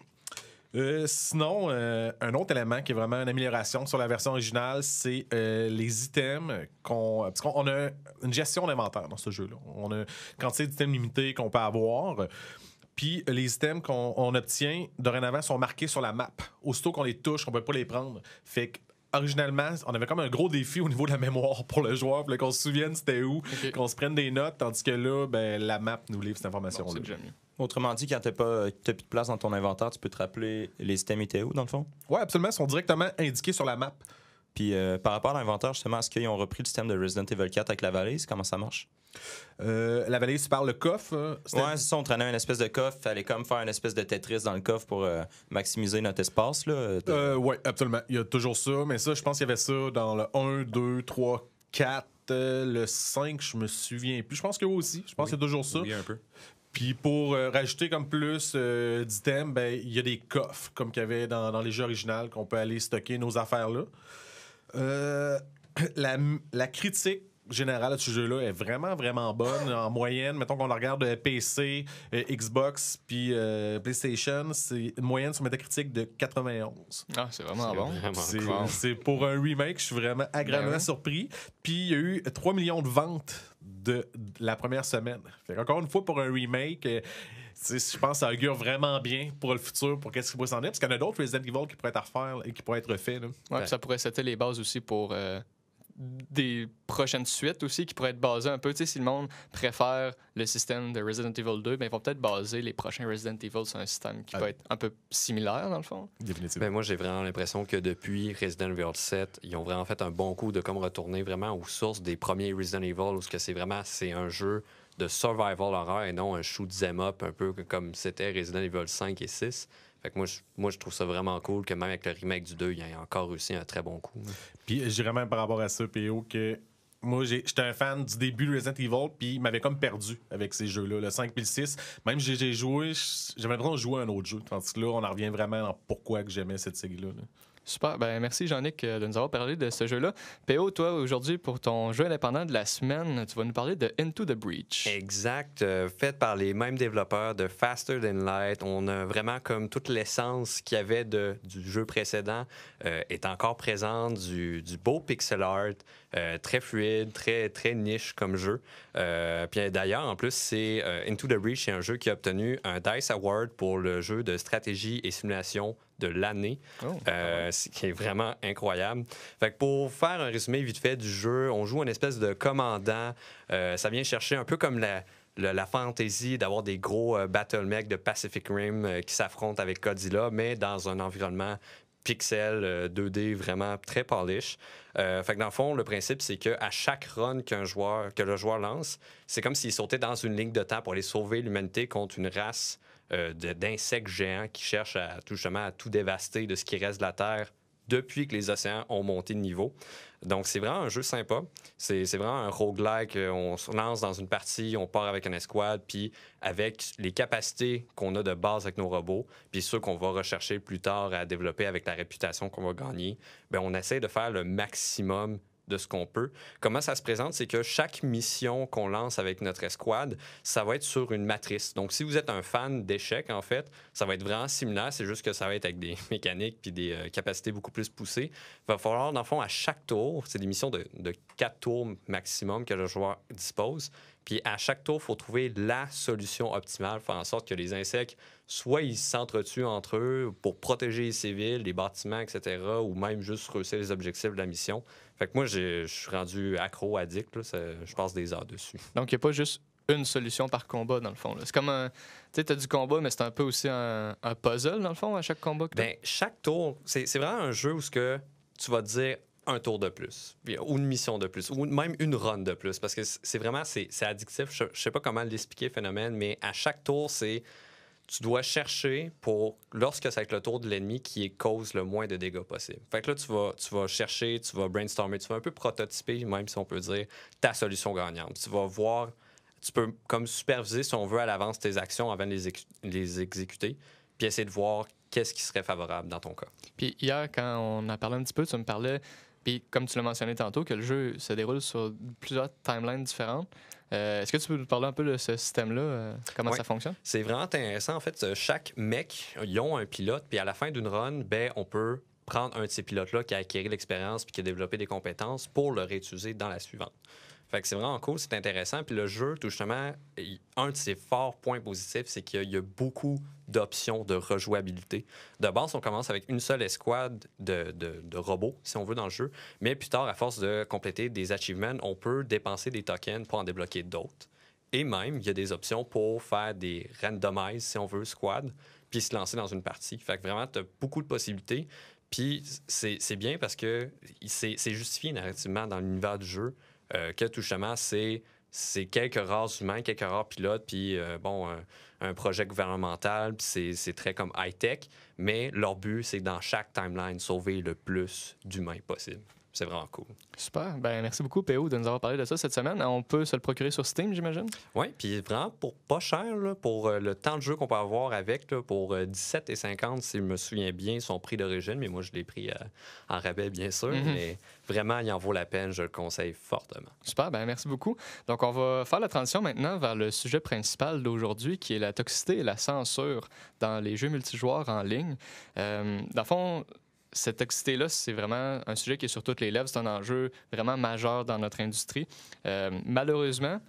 Speaker 5: Euh, sinon, euh, un autre élément qui est vraiment une amélioration sur la version originale, c'est euh, les items qu'on. Parce qu'on on a une gestion d'inventaire dans ce jeu-là. On a une quantité d'items limités qu'on peut avoir. Puis les items qu'on on obtient dorénavant sont marqués sur la map. Aussitôt qu'on les touche, on peut pas les prendre. Fait que originalement, on avait comme un gros défi au niveau de la mémoire pour le joueur, puis qu'on se souvienne c'était où, qu'on se prenne des notes, tandis que là, ben, la map nous livre cette information-là.
Speaker 1: c'est déjà mieux.
Speaker 2: Autrement dit, quand t'as pas t'as plus de place dans ton inventaire, tu peux te rappeler les items étaient où, dans le fond?
Speaker 5: ouais, absolument, ils sont directement indiqués sur la map.
Speaker 2: Puis euh, par rapport à l'inventaire, justement, est-ce qu'ils ont repris le système de Resident Evil 4 avec la valise? Comment ça marche?
Speaker 5: Euh, la valise par le coffre. c'était-
Speaker 2: Ouais, c'est ça, on traînait une espèce de coffre. Fallait comme faire une espèce de Tetris dans le coffre pour euh, maximiser notre espace. Là.
Speaker 5: Euh, ouais, absolument. Il y a toujours ça, mais ça, je pense qu'il y avait ça dans le 1, 2, 3, 4. euh, le 5, je me souviens plus. Je pense que oui aussi. Je pense qu'il y a toujours ça.
Speaker 3: Oui, un peu.
Speaker 5: Puis pour euh, rajouter comme plus euh, d'items, ben, il y a des coffres, comme qu'il y avait dans, dans les jeux originaux, qu'on peut aller stocker nos affaires là. Euh, la, la critique générale de ce jeu-là est vraiment, vraiment bonne. En moyenne, mettons qu'on la regarde euh, PC, euh, Xbox, puis euh, PlayStation, c'est une moyenne sur Metacritic de 91.
Speaker 1: Ah, c'est vraiment bon.
Speaker 5: C'est
Speaker 1: cool.
Speaker 5: pour un remake, je suis vraiment agréablement
Speaker 1: Ben ouais.
Speaker 5: surpris. Puis il y a eu 3 millions de ventes de, de la première semaine. Fait encore une fois, pour un remake, euh, je pense que ça augure vraiment bien pour le futur, pour qu'est-ce qui pourrait s'en être. Parce qu'il y en a d'autres Resident Evil qui pourraient être à refaire et qui pourraient être refaits. là.
Speaker 1: Ouais, ça pourrait setter les bases aussi pour euh, des prochaines suites aussi qui pourraient être basées un peu. Tu sais, si le monde préfère le système de Resident Evil 2, ben, ils vont peut-être baser les prochains Resident Evil sur un système qui
Speaker 5: Ah.
Speaker 1: va être un peu similaire, dans le fond.
Speaker 5: Définitivement.
Speaker 4: Ben, moi, j'ai vraiment l'impression que depuis Resident Evil 7, ils ont vraiment fait un bon coup de comme retourner vraiment aux sources des premiers Resident Evil, où ce que c'est vraiment c'est un jeu de survival horror et non un shoot 'em up un peu comme c'était Resident Evil 5 et 6. Fait que moi, je, moi, je trouve ça vraiment cool que même avec le remake du 2, il ait encore réussi un très bon coup.
Speaker 5: Puis je dirais même par rapport à ça, PO, que moi, j'étais un fan du début de Resident Evil, puis il m'avait comme perdu avec ces jeux-là, le 5 puis le 6. Même si j'ai joué, j'avais l'impression de jouer à un autre jeu. Tandis que là, on en revient vraiment dans pourquoi que j'aimais cette série-là. là.
Speaker 1: Super. Ben, merci, Jean-Nic, euh, de nous avoir parlé de ce jeu-là. PO, toi, aujourd'hui, pour ton jeu indépendant de la semaine, tu vas nous parler de Into the Breach.
Speaker 4: Exact, euh, fait par les mêmes développeurs de Faster Than Light. On a vraiment comme toute l'essence qu'il y avait de, du jeu précédent euh, est encore présente, du, beau pixel art, euh, très fluide, très, très niche comme jeu. Puis d'ailleurs, en plus, c'est Into the Breach, c'est un jeu qui a obtenu un DICE Award pour le jeu de stratégie et simulation de l'année.
Speaker 1: Oh,
Speaker 4: Euh, ce qui est vraiment incroyable. Fait que pour faire un résumé vite fait du jeu, on joue une espèce de commandant. Euh, ça vient chercher un peu comme la, la, la fantaisie d'avoir des gros euh, battle de Pacific Rim euh, qui s'affrontent avec Godzilla, mais dans un environnement pixel euh, 2D vraiment très polish. Euh, fait que dans le fond, le principe, c'est qu'à chaque run qu'un joueur, que le joueur lance, c'est comme s'il sautait dans une ligne de temps pour aller sauver l'humanité contre une race euh, d'insectes géants qui cherchent à, tout justement à tout dévaster de ce qui reste de la Terre depuis que les océans ont monté de niveau. Donc, c'est vraiment un jeu sympa. C'est vraiment un roguelike. Euh, On se lance dans une partie, on part avec une escouade, puis avec les capacités qu'on a de base avec nos robots, puis ceux qu'on va rechercher plus tard à développer avec la réputation qu'on va gagner, ben on essaie de faire le maximum de ce qu'on peut. Comment ça se présente, c'est que chaque mission qu'on lance avec notre escouade, ça va être sur une matrice. Donc, si vous êtes un fan d'échecs, en fait, ça va être vraiment similaire. C'est juste que ça va être avec des mécaniques puis des euh, capacités beaucoup plus poussées. Il va falloir, dans le fond, à chaque tour, c'est des missions de, de quatre tours maximum que le joueur dispose. Puis à chaque tour, il faut trouver la solution optimale, faire en sorte que les insectes, soit ils s'entretuent entre eux pour protéger les civils, les bâtiments, etc., ou même juste réussir les objectifs de la mission. Fait que moi, je suis rendu accro, addict. là. Ça- je passe des heures dessus.
Speaker 1: Donc, il n'y a pas juste une solution par combat, dans le fond. C'est comme un. Tu sais, tu as du combat, mais c'est un peu aussi un, un puzzle, dans le fond, à chaque combat que t'as?
Speaker 4: Ben, chaque tour, c'est c'est vraiment un jeu où ce que tu vas te dire un tour de plus, ou une mission de plus, ou même une run de plus, parce que c'est vraiment, c'est addictif. Je, je sais pas comment l'expliquer, le phénomène, mais à chaque tour, c'est tu dois chercher pour, lorsque c'est avec le tour de l'ennemi, qui cause le moins de dégâts possible. Fait que là, tu vas, tu vas chercher, tu vas brainstormer, tu vas un peu prototyper, même si on peut dire, ta solution gagnante. Tu vas voir, tu peux comme superviser, si on veut, à l'avance tes actions avant de les, les exécuter, puis essayer de voir qu'est-ce qui serait favorable dans ton cas.
Speaker 1: Puis hier, quand on a parlé un petit peu, tu me parlais, puis comme tu l'as mentionné tantôt, que le jeu se déroule sur plusieurs timelines différentes. Euh, Est-ce que tu peux nous parler un peu de ce système-là, euh, comment
Speaker 4: Ouais.
Speaker 1: ça fonctionne?
Speaker 4: C'est vraiment intéressant. En fait, euh, chaque mec, ils ont un pilote, puis à la fin d'une run, ben, on peut prendre un de ces pilotes-là qui a acquis l'expérience puis qui a développé des compétences pour le réutiliser dans la suivante. Fait que c'est vraiment cool, c'est intéressant. Puis le jeu, tout justement, un de ses forts points positifs, c'est qu'il y a- beaucoup d'options de rejouabilité. De base, on commence avec une seule escouade de, de- robots, si on veut, dans le jeu. Mais plus tard, à force de compléter des achievements, on peut dépenser des tokens pour en débloquer d'autres. Et même, il y a des options pour faire des randomize, si on veut, squad, puis se lancer dans une partie. Fait que vraiment, tu as beaucoup de possibilités. Puis c'est bien parce que c'est justifié narrativement dans l'univers du jeu que tout justement, c'est c'est quelques rares humains, quelques rares pilotes, puis euh, bon, un, un projet gouvernemental, puis c'est très comme high-tech, mais leur but, c'est dans chaque timeline, sauver le plus d'humains possible. C'est vraiment cool.
Speaker 1: Super. Ben, merci beaucoup, PO, de nous avoir parlé de ça cette semaine. On peut se le procurer sur Steam, j'imagine?
Speaker 4: Oui, puis vraiment pour pas cher, là, pour euh, le temps de jeu qu'on peut avoir avec, là, pour euh, 17,50 si je me souviens bien, son prix d'origine, mais moi je l'ai pris euh, en rabais bien sûr,
Speaker 1: Mhm.
Speaker 4: mais vraiment il en vaut la peine, je le conseille fortement.
Speaker 1: Super, ben merci beaucoup. Donc, on va faire la transition maintenant vers le sujet principal d'aujourd'hui, qui est la toxicité et la censure dans les jeux multijoueurs en ligne. Euh, dans le fond, cette toxicité-là, c'est vraiment un sujet qui est sur toutes les lèvres. C'est un enjeu vraiment majeur dans notre industrie. Euh, malheureusement,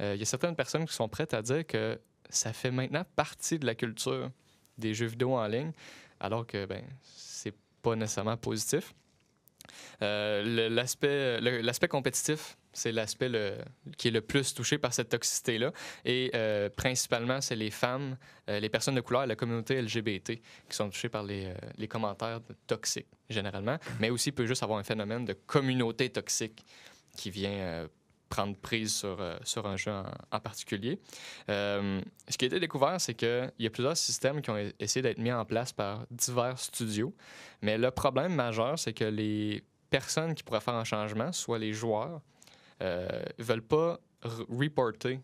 Speaker 1: euh, il y a certaines personnes qui sont prêtes à dire que ça fait maintenant partie de la culture des jeux vidéo en ligne, alors que ben, c'est pas nécessairement positif. Euh, l'aspect compétitif, c'est l'aspect qui est le plus touché par cette toxicité-là. Et euh, principalement, c'est les femmes, euh, les personnes de couleur et la communauté LGBT qui sont touchées par les, euh, commentaires toxiques, généralement. Mais aussi, il peut juste avoir un phénomène de communauté toxique qui vient prendre prise sur, sur un jeu en, en particulier. Ce qui a été découvert, c'est qu'il y a plusieurs systèmes qui ont essayé d'être mis en place par divers studios. Mais le problème majeur, c'est que les personnes qui pourraient faire un changement, soit les joueurs, euh, veulent pas reporter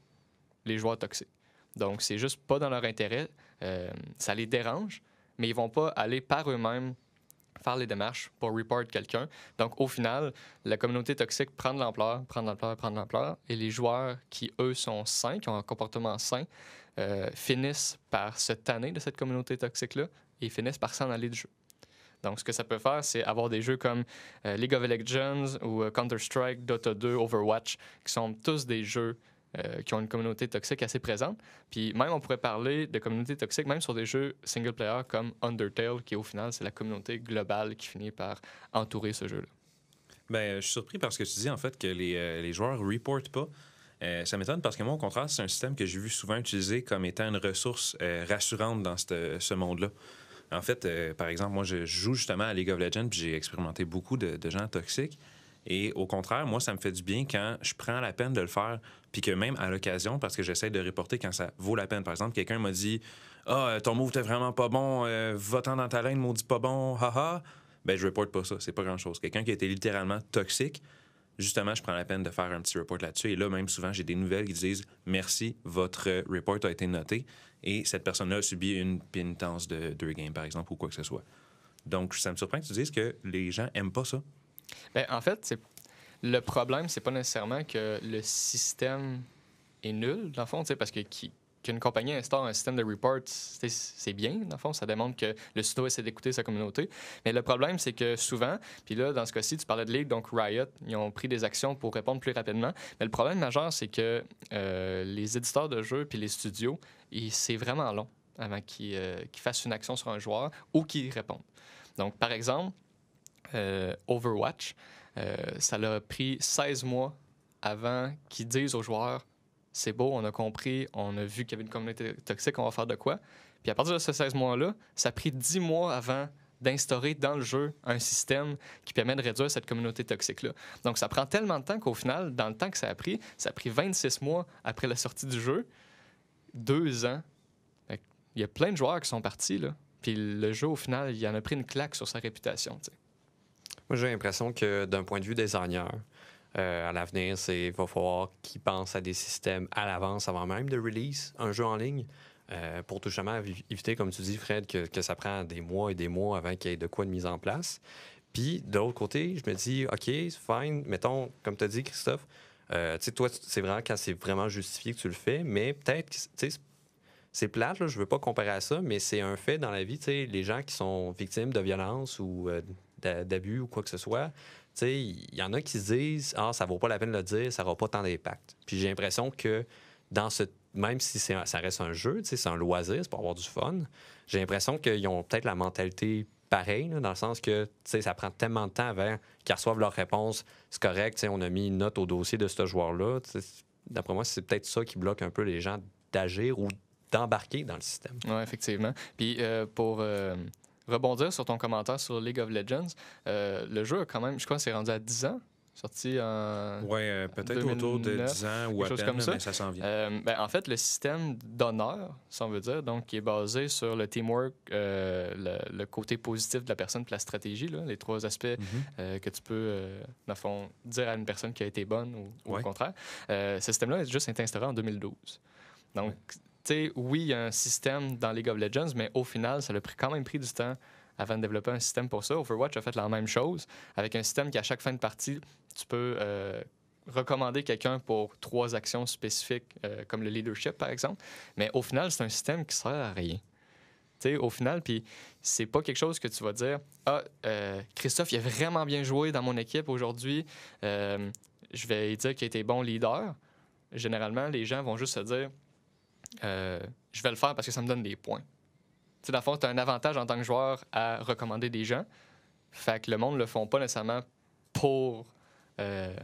Speaker 1: les joueurs toxiques. Donc, c'est juste pas dans leur intérêt. Euh, ça les dérange, mais ils vont pas aller par eux-mêmes faire les démarches pour report quelqu'un. Donc, au final, la communauté toxique prend de l'ampleur, prend de l'ampleur, prend de l'ampleur, et les joueurs qui, eux, sont sains, qui ont un comportement sain, euh, finissent par se tanner de cette communauté toxique-là et finissent par s'en aller du jeu. Donc, ce que ça peut faire, c'est avoir des jeux comme euh, League of Legends ou euh, Counter-Strike, Dota 2, Overwatch, qui sont tous des jeux euh, qui ont une communauté toxique assez présente. Puis même, on pourrait parler de communauté toxique même sur des jeux single-player comme Undertale, qui au final, c'est la communauté globale qui finit par entourer ce jeu-là.
Speaker 3: Ben, je suis surpris parce que tu dis en fait que les, les joueurs ne reportent pas. Ça m'étonne parce que moi, au contraire, c'est un système que j'ai vu souvent utilisé comme étant une ressource rassurante dans ce monde-là. En fait, euh, par exemple, moi, je joue justement à League of Legends puis j'ai expérimenté beaucoup de, gens toxiques. Et au contraire, moi, ça me fait du bien quand je prends la peine de le faire, puis que même à l'occasion, parce que j'essaie de reporter quand ça vaut la peine. Par exemple, quelqu'un m'a dit Ah, euh, ton move t'es vraiment pas bon, euh, va-t'en dans ta ligne, maudit pas bon, haha. Ben, je reporte pas ça, c'est pas grand-chose. Quelqu'un qui a été littéralement toxique, justement, je prends la peine de faire un petit report là-dessus. Et là, même souvent, j'ai des nouvelles qui disent Merci, votre report a été noté. Et cette personne-là a subi une pénitence de deux games, par exemple, ou quoi que ce soit. Donc, ça me surprend que tu dises que les gens aiment pas ça.
Speaker 1: Ben, en fait, le problème, c'est pas nécessairement que le système est nul, dans le fond, parce que qui- qu'une compagnie instaure un système de report, c'est bien, dans le fond, ça démontre que le studio essaie d'écouter sa communauté. Mais le problème, c'est que souvent, puis là, dans ce cas-ci, tu parlais de League, donc Riot, ils ont pris des actions pour répondre plus rapidement. Mais le problème majeur, c'est que euh, les éditeurs de jeux puis les studios, c'est vraiment long avant qu'ils euh, qu'ils fassent une action sur un joueur ou qu'ils répondent. Donc, par exemple, euh, Overwatch, ça l'a pris 16 mois avant qu'ils disent aux joueurs c'est beau, on a compris, on a vu qu'il y avait une communauté toxique, on va faire de quoi. Puis à partir de ces 16 mois-là, ça a pris 10 mois avant d'instaurer dans le jeu un système qui permet de réduire cette communauté toxique-là. Donc ça prend tellement de temps qu'au final, dans le temps que ça a pris, ça a pris 26 mois après la sortie du jeu, deux ans. Il y a plein de joueurs qui sont partis, là. Puis le jeu, au final, il en a pris une claque sur sa réputation.
Speaker 4: Moi, j'ai l'impression que d'un point de vue designer, euh, à l'avenir, c'est va falloir qu'ils pensent à des systèmes à l'avance avant même de release un jeu en ligne. euh, pour tout justement évi- éviter, comme tu dis, Fred, que, que ça prend des mois et des mois avant qu'il y ait de quoi de mise en place. Puis, de l'autre côté, je me dis, OK, fine, mettons, comme tu as dit, Christophe, euh, tu sais, toi, c'est vraiment quand c'est vraiment justifié que tu le fais, mais peut-être que, c'est plate, là, je veux pas comparer à ça, mais c'est un fait dans la vie, tu sais, les gens qui sont victimes de violence ou d'a- d'abus ou quoi que ce soit, il y en a qui se disent Ah, ça vaut pas la peine de le dire, ça n'aura pas tant d'impact. Puis j'ai l'impression que dans ce. Même si un- ça reste un jeu, c'est un loisir, c'est pour avoir du fun, j'ai l'impression qu'ils ont peut-être la mentalité pareille, dans le sens que ça prend tellement de temps avant qu'ils reçoivent leur réponse. C'est correct, on a mis une note au dossier de ce joueur-là. D'après moi, c'est peut-être ça qui bloque un peu les gens d'agir ou d'embarquer dans le système.
Speaker 1: Oui, effectivement. Puis euh, pour euh, rebondir sur ton commentaire sur League of Legends, euh, le jeu a quand même, je crois, c'est rendu à 10 ans, sorti en.
Speaker 3: Ouais, euh, peut-être autour de
Speaker 1: 2009,
Speaker 3: 10 ans ou à peine,
Speaker 1: comme ça.
Speaker 3: mais ça s'en vient.
Speaker 1: Euh, ben, en fait, le système d'honneur, si on veut dire, donc, qui est basé sur le teamwork, euh, le, le côté positif de la personne, puis la stratégie, là, les trois aspects
Speaker 3: Mhm.
Speaker 1: que tu peux, dans le fond, dire à une personne qui a été bonne ou, ou
Speaker 3: Ouais.
Speaker 1: au contraire. Ce système-là est juste été instauré en 2012. Donc,
Speaker 3: Ouais.
Speaker 1: Sais, oui, il y a un système dans League of Legends, mais au final, ça a quand même pris du temps avant de développer un système pour ça. Overwatch a fait la même chose, avec un système qui, à chaque fin de partie, tu peux euh, recommander quelqu'un pour trois actions spécifiques, euh, comme le leadership, par exemple. Mais au final, c'est un système qui sert à rien. Tu sais, au final, puis c'est pas quelque chose que tu vas dire Ah, euh, Christophe, il a vraiment bien joué dans mon équipe aujourd'hui. Je vais dire qu'il été bon leader. Généralement, les gens vont juste se dire Euh, Je vais le faire parce que ça me donne des points. Tu sais, dans le fond, tu as un avantage en tant que joueur à recommander des gens. Fait que le monde ne le font pas nécessairement pour, euh,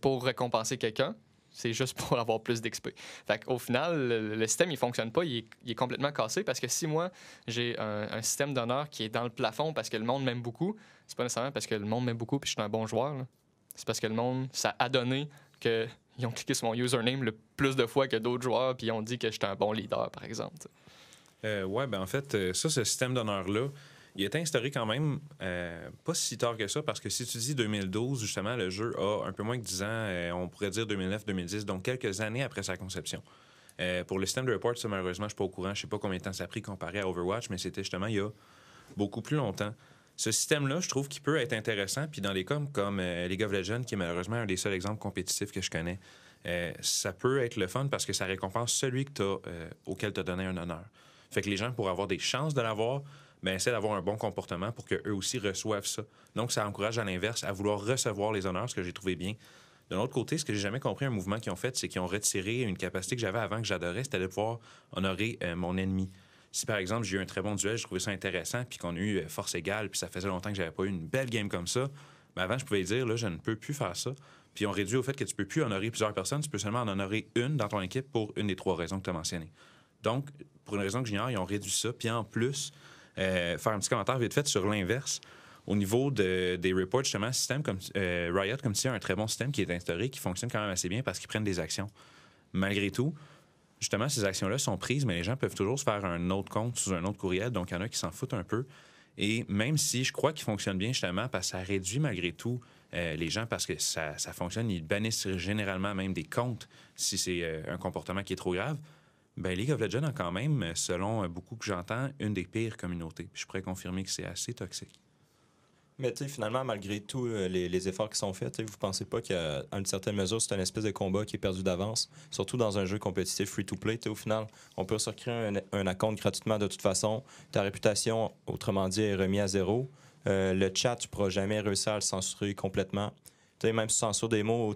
Speaker 1: pour récompenser quelqu'un. C'est juste pour avoir plus d'XP. Fait qu'au final, le, système, il fonctionne pas. Il est, complètement cassé parce que si moi, j'ai un, système d'honneur qui est dans le plafond parce que le monde m'aime beaucoup, c'est pas nécessairement parce que le monde m'aime beaucoup puis je suis un bon joueur. C'est parce que le monde, ça a donné qu'ils ont cliqué sur mon username le plus de fois que d'autres joueurs puis ils ont dit que j'étais un bon leader, par exemple.
Speaker 3: Euh, ouais, ben en fait, euh, ça, ce système d'honneur-là, il est instauré quand même euh, pas si tard que ça, parce que si tu dis 2012, justement, le jeu a un peu moins que 10 ans, euh, on pourrait dire 2009-2010, donc quelques années après sa conception. Pour le système de report, ça, malheureusement, je suis pas au courant. Je sais pas combien de temps ça a pris comparé à Overwatch, mais c'était justement il y a beaucoup plus longtemps. Ce système-là, je trouve qu'il peut être intéressant. Puis dans les cas comme euh, League of Legends, qui est malheureusement un des seuls exemples compétitifs que je connais, euh, ça peut être le fun parce que ça récompense celui que euh, auquel tu as donné un honneur. Fait que les gens, pour avoir des chances de l'avoir, ben, essaient d'avoir un bon comportement pour qu'eux aussi reçoivent ça. Donc, ça encourage à l'inverse à vouloir recevoir les honneurs, ce que j'ai trouvé bien. De l'autre côté, ce que j'ai jamais compris un mouvement qu'ils ont fait, c'est qu'ils ont retiré une capacité que j'avais avant que j'adorais, c'était de pouvoir honorer mon ennemi. Si par exemple j'ai eu un très bon duel, je trouvais ça intéressant, puis qu'on a eu euh, force égale, puis ça faisait longtemps que j'avais pas eu une belle game comme ça, ben avant je pouvais dire là je ne peux plus faire ça. Puis on réduit au fait que tu peux plus honorer plusieurs personnes, tu peux seulement en honorer une dans ton équipe pour une des trois raisons que tu as mentionnées. Donc pour une raison que j'ignore, ils ont réduit ça, puis en plus euh, faire un petit commentaire vite fait sur l'inverse. Au niveau de- des reports, justement, système comme euh, Riot, comme tu dis, a un très bon système qui est instauré, qui fonctionne quand même assez bien parce qu'ils prennent des actions. Malgré tout, justement, ces actions-là sont prises, mais les gens peuvent toujours se faire un autre compte sous un autre courriel. Donc, il y en a qui s'en foutent un peu. Et même si je crois qu'il fonctionne bien, justement, parce que ça réduit malgré tout euh, les gens, parce que ça, fonctionne, ils bannissent généralement même des comptes si c'est euh, un comportement qui est trop grave. Ben, League of Legends a quand même, selon beaucoup que j'entends, une des pires communautés. Je pourrais confirmer que c'est assez toxique.
Speaker 2: Mais finalement, malgré tous euh, les, efforts qui sont faits, vous pensez pas qu'à une certaine mesure, c'est un espèce de combat qui est perdu d'avance, surtout dans un jeu compétitif free-to-play. Au final, on peut se recréer un, un compte gratuitement de toute façon. Ta réputation, autrement dit, est remise à zéro. Euh, le chat, tu pourras jamais réussir à le censurer complètement. Tu sais, même si tu censures des mots,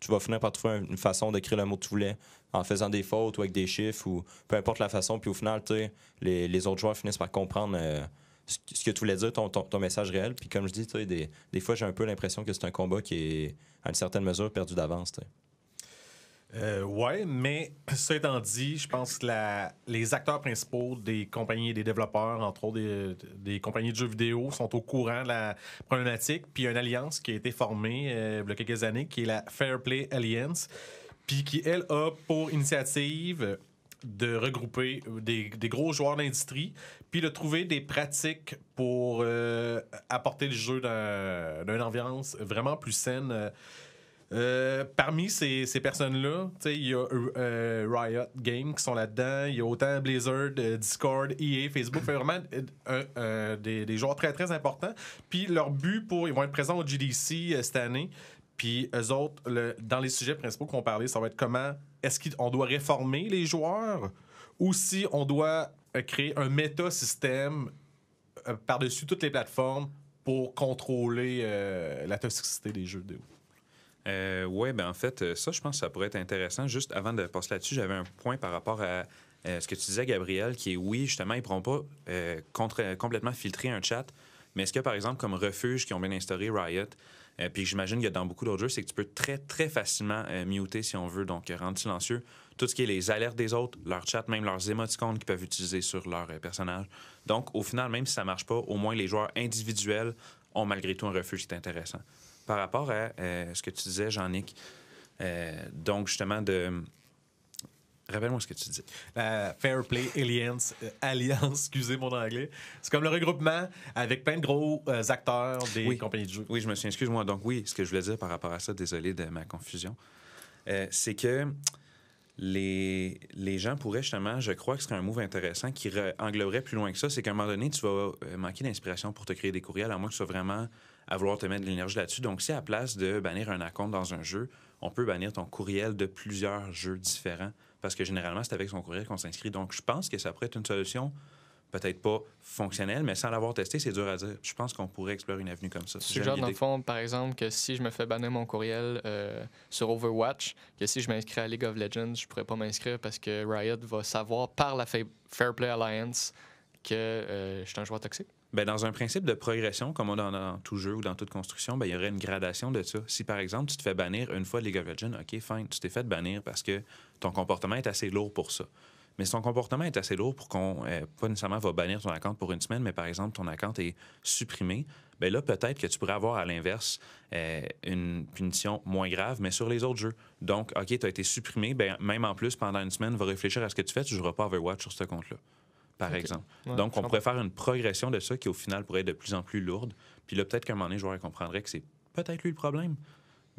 Speaker 2: tu vas finir par trouver une façon d'écrire le mot que tu voulais en faisant des fautes ou avec des chiffres ou peu importe la façon. Puis au final, les, les autres joueurs finissent par comprendre euh, ce que- tu voulais dire, ton, ton, ton message réel. Puis comme je dis, des, des fois, j'ai un peu l'impression que c'est un combat qui est, à une certaine mesure, perdu d'avance.
Speaker 5: Euh, ouais, mais ça étant dit, je pense que la- les acteurs principaux des compagnies des développeurs, entre autres des, des compagnies de jeux vidéo, sont au courant de la problématique. Puis il y a une alliance qui a été formée euh, il y a quelques années, qui est la Fair Play Alliance, puis qui, elle, a pour initiative de regrouper des, des gros joueurs d'industrie, puis de trouver des pratiques pour euh, apporter le jeu dans, dans une ambiance vraiment plus saine. euh, parmi ces, ces personnes-là, il y a euh, Riot Games qui sont là-dedans. Il y a autant Blizzard, Discord, EA, Facebook. Fait vraiment des, des joueurs très, très importants. Puis leur but pour. Ils vont être présents au GDC cette année. Puis eux autres, dans les sujets principaux qu'on parlait, ça va être comment est-ce qu'on doit réformer les joueurs ou si on doit euh, créer un méta-système euh, par-dessus toutes les plateformes pour contrôler euh, la toxicité des jeux vidéo?
Speaker 3: Euh, oui, ben en fait, ça, je pense que ça pourrait être intéressant. Juste avant de passer là-dessus, j'avais un point par rapport à ce que tu disais, Gabriel, qui est oui, justement, ils ne pourront pas complètement filtrer un chat. Mais est-ce que, par exemple, comme refuge qui ont bien instauré Riot, euh, puis j'imagine a dans beaucoup d'autres jeux, c'est que tu peux très, très facilement euh, muter si on veut, donc euh, rendre silencieux tout ce qui est les alertes des autres, leur chat, même leurs émoticônes qu'ils peuvent utiliser sur leur euh, personnage. Donc, au final, même si ça marche pas, au moins les joueurs individuels ont malgré tout un refuge qui est intéressant. Par rapport à euh, ce que tu disais, Jean-Nic, euh, donc justement de. Rappelle-moi ce que tu dis.
Speaker 5: La Fair Play Alliance, euh, Alliance, excusez mon anglais. C'est comme le regroupement avec plein de gros euh, acteurs des
Speaker 3: Oui.
Speaker 5: compagnies de jeux.
Speaker 3: Oui, je me suis excuse-moi. Donc, oui, ce que je voulais dire par rapport à ça, désolé de ma confusion, euh, c'est que les, les gens pourraient justement, je crois que ce serait un move intéressant qui engloberait plus loin que ça, c'est qu'à un moment donné, tu vas euh, manquer d'inspiration pour te créer des courriels, à moins que tu sois vraiment à vouloir te mettre de l'énergie là-dessus. Donc, si à la place de bannir un compte dans un jeu, on peut bannir ton courriel de plusieurs jeux différents, parce que généralement, c'est avec son courriel qu'on s'inscrit. Donc, je pense que ça pourrait être une solution peut-être pas fonctionnelle, mais sans l'avoir testé, c'est dur à dire. Je pense qu'on pourrait explorer une avenue comme ça.
Speaker 1: Tu suggères, dans le fond, par exemple, que si je me fais bannir mon courriel euh, sur Overwatch, que si je m'inscris à League of Legends, je pourrais pas m'inscrire parce que Riot va savoir par la Fa- Fair Play Alliance que euh, je suis un joueur toxique.
Speaker 3: Ben, dans un principe de progression, comme on a dans, tout jeu ou dans toute construction, ben, il y aurait une gradation de ça. Si, par exemple, tu te fais bannir une fois de League of Legends, OK, fine, tu t'es fait bannir parce que ton comportement est assez lourd pour ça. Mais si ton comportement est assez lourd pour qu'on, euh, pas nécessairement va bannir ton account pour une semaine, mais par exemple, ton account est supprimé, ben là, peut-être que tu pourrais avoir à l'inverse euh, une punition moins grave, mais sur les autres jeux. Donc, OK, tu as été supprimé, ben, même en plus, pendant une semaine, va réfléchir à ce que tu fais, tu ne joueras pas Overwatch sur ce compte-là, par exemple.
Speaker 1: Ouais,
Speaker 3: Donc, on pourrait faire une progression de ça qui, au final, pourrait être de plus en plus lourde. Puis là, peut-être qu'à un moment donné, le joueur comprendrait que c'est peut-être lui le problème,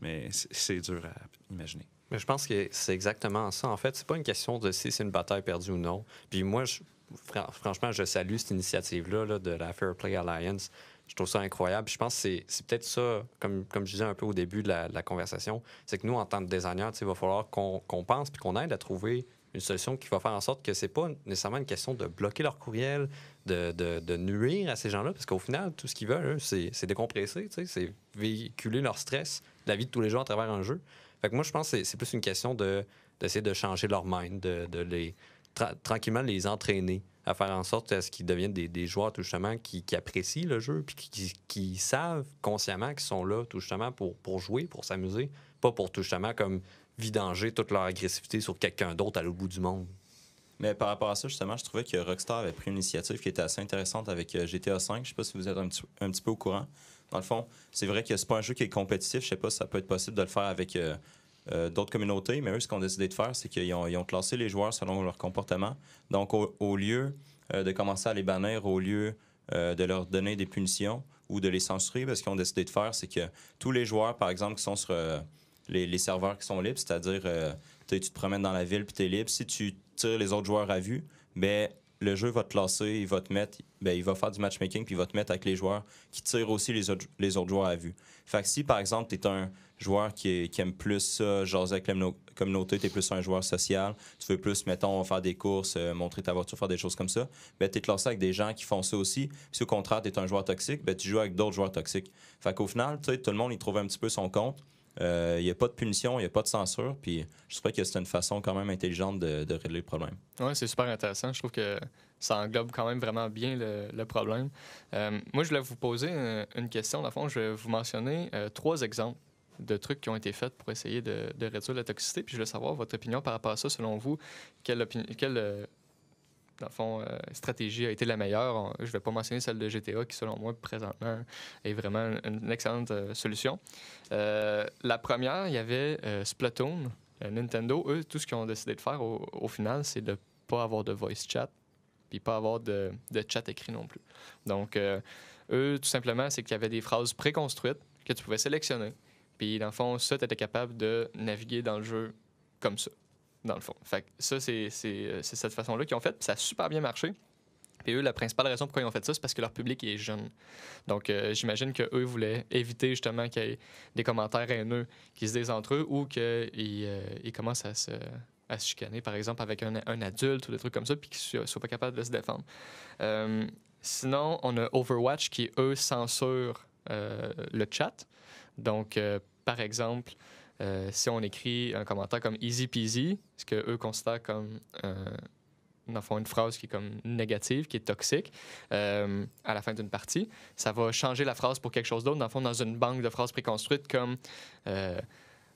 Speaker 3: mais c'est- dur à imaginer.
Speaker 4: Mais je pense que c'est exactement ça. En fait, c'est pas une question de si c'est une bataille perdue ou non. Puis moi, je- fran- franchement, je salue cette initiative-là là, de la Fair Play Alliance. Je trouve ça incroyable. Puis je pense que c'est- peut-être ça, comme, comme je disais un peu au début de la, de la conversation, c'est que nous, en tant que designers, il va falloir qu'on qu'on pense puis qu'on aide à trouver une solution qui va faire en sorte que c'est pas nécessairement une question de bloquer leur courriel, de, de- nuire à ces gens-là, parce qu'au final, tout ce qu'ils veulent, c'est décompresser, c'est véhiculer leur stress, la vie de tous les jours à travers un jeu. Fait que moi, je pense que c'est- plus une question de d'essayer de changer leur mind, de, de les tra- tranquillement les entraîner à faire en sorte à ce qu'ils deviennent des, des joueurs tout justement qui, qui apprécient le jeu puis qui, qui- qui savent consciemment qu'ils sont là tout justement pour, pour jouer, pour s'amuser, pas pour tout justement comme vidanger toute leur agressivité sur quelqu'un d'autre à l'autre bout du monde.
Speaker 2: Mais par rapport à ça, justement, je trouvais que Rockstar avait pris une initiative qui était assez intéressante avec euh, GTA V. Je sais pas si vous êtes un petit, peu au courant. Dans le fond, c'est vrai que c'est pas un jeu qui est compétitif. Je sais pas si ça peut être possible de le faire avec euh, euh, d'autres communautés, mais eux, ce qu'on a décidé de faire, c'est qu'ils ont, classé les joueurs selon leur comportement. Donc, au, lieu de commencer à les bannir, au lieu de leur donner des punitions ou de les censurer, parce qu'ils ont décidé de faire, c'est que tous les joueurs, par exemple, qui sont sur les, serveurs qui sont libres, c'est-à-dire euh, tu te promènes dans la ville puis tu es libre, si tu tires les autres joueurs à vue, ben le jeu va te classer, il va te mettre, ben, il va faire du matchmaking puis il va te mettre avec les joueurs qui tirent aussi les autres, joueurs à vue. Fait que si par exemple tu es un joueur qui, aime plus ça, jaser avec la communau- communauté, tu es plus un joueur social, tu veux plus, mettons, faire des courses, euh, montrer ta voiture, faire des choses comme ça, ben tu es classé avec des gens qui font ça aussi. Si au contraire tu es un joueur toxique, ben tu joues avec d'autres joueurs toxiques. Fait qu'au final, tout le monde il trouve un petit peu son compte. Euh, Il n'y a pas de punition, il n'y a pas de censure. Puis je trouvais que c'est une façon quand même intelligente de, de régler le problème.
Speaker 1: Oui, c'est super intéressant. Je trouve que ça englobe quand même vraiment bien le, problème. Euh, moi, je voulais vous poser euh, une question. Dans le fond, je vais vous mentionner euh, trois exemples de trucs qui ont été faits pour essayer de, réduire la toxicité. Puis je voulais savoir votre opinion par rapport à ça. Selon vous, quelle, quelle euh, dans le fond, euh, stratégie a été la meilleure? Je ne vais pas mentionner celle de GTA qui, selon moi, présentement, est vraiment une, excellente euh, solution. Euh, la première, il y avait euh, Splatoon. Nintendo, eux, tout ce qu'ils ont décidé de faire au, final, c'est de pas avoir de voice chat, puis pas avoir de, de chat écrit non plus. Donc, eux, tout simplement, c'est qu'il y avait des phrases préconstruites que tu pouvais sélectionner. Puis, dans le fond, ça, tu étais capable de naviguer dans le jeu comme ça, dans le fond. Ça, euh, c'est cette façon-là qu'ils ont fait, ça a super bien marché. Puis eux, la principale raison pourquoi ils ont fait ça, c'est parce que leur public est jeune. Donc, euh, j'imagine qu'eux voulaient éviter justement qu'il y ait des commentaires haineux qui se disent entre eux ou qu'ils euh, ils commencent à se, chicaner, par exemple, avec un, adulte ou des trucs comme ça, puis qu'ils ne soient pas capables de se défendre. Euh, Sinon, on a Overwatch qui, eux, censurent euh, le chat. Donc, par exemple, euh, si on écrit un commentaire comme easy peasy, ce que eux considèrent comme euh, dans une phrase qui est comme négative, qui est toxique, euh, à la fin d'une partie, ça va changer la phrase pour quelque chose d'autre, dans le dans une banque de phrases préconstruites comme euh,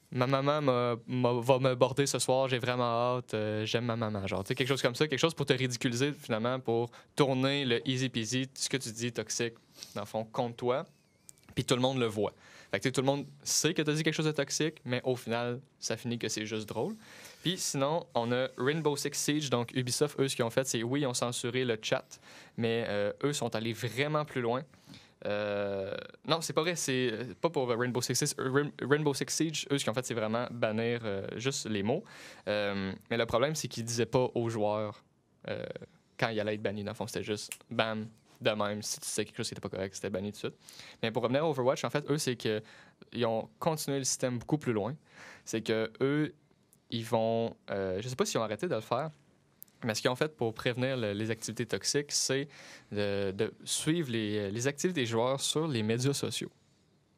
Speaker 1: Ma maman m'a- m'a- va me border ce soir, j'ai vraiment hâte, j'aime ma maman. Genre, quelque chose comme ça, quelque chose pour te ridiculiser finalement, pour tourner le easy peasy, ce que tu dis toxique, dans le fond, contre toi, puis tout le monde le voit. Tout le monde sait que tu as dit quelque chose de toxique, mais au final, ça finit que c'est juste drôle. Puis sinon, on a Rainbow Six Siege. Donc, Ubisoft, eux, ce qu'ils ont fait, c'est oui, ils ont censuré le chat, mais euh, eux sont allés vraiment plus loin. Euh, non, c'est pas vrai, c'est euh, pas pour Rainbow Six, Siege. Rain- Rainbow Six Siege. Eux, ce qu'ils ont fait, c'est vraiment bannir euh, juste les mots. Euh, mais le problème, c'est qu'ils disaient pas aux joueurs euh, quand il allait être banni. Dans le fond, c'était juste bam, de même. Si tu sais quelque chose qui n'était pas correct, c'était banni tout de suite. Mais pour revenir à Overwatch, en fait, eux, c'est que ils ont continué le système beaucoup plus loin. C'est que eux, ils vont. euh, je sais pas s'ils ont arrêté de le faire, mais ce qu'ils ont fait pour prévenir le- les activités toxiques, c'est de, suivre les, les activités des joueurs sur les médias sociaux.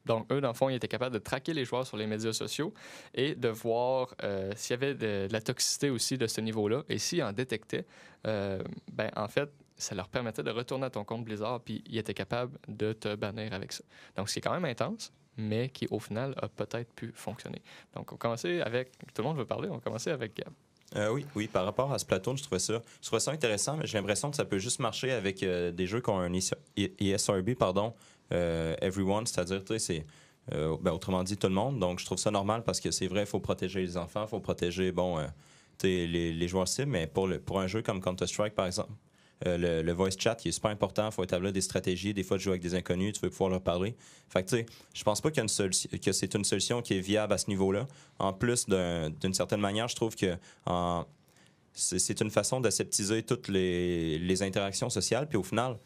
Speaker 1: Donc, eux, dans le fond, ils étaient capables de traquer les joueurs sur les médias sociaux et de voir euh, s'il y avait de, de la toxicité aussi de ce niveau-là. Et s'ils en détectaient, euh, ben, en fait, ça leur permettait de retourner à ton compte Blizzard, puis ils étaient capables de te bannir avec ça. Donc, c'est quand même intense, mais qui, au final, a peut-être pu fonctionner. Donc, on commençait avec... Tout le monde veut parler, on commencer avec Gab.
Speaker 2: Euh, oui, oui, par rapport à Splatoon, je trouvais ça, je trouvais ça intéressant, mais j'ai l'impression que ça peut juste marcher avec euh, des jeux qui ont un ESRB, pardon, euh, everyone, c'est-à-dire, tu sais, ben, autrement dit, tout le monde. Donc, je trouve ça normal parce que c'est vrai, il faut protéger les enfants, il faut protéger, bon, les, joueurs cibles, mais pour, un jeu comme Counter-Strike, par exemple, le, le voice chat qui est super important, il faut établir des stratégies, des fois de jouer avec des inconnus, tu veux pouvoir leur parler. Fait que tu sais, je pense pas qu'il y a une solution- que c'est une solution qui est viable à ce niveau-là. En plus, d'un- d'une certaine manière, je trouve que en- c'est une façon d'aseptiser toutes les, les interactions sociales. Puis au final,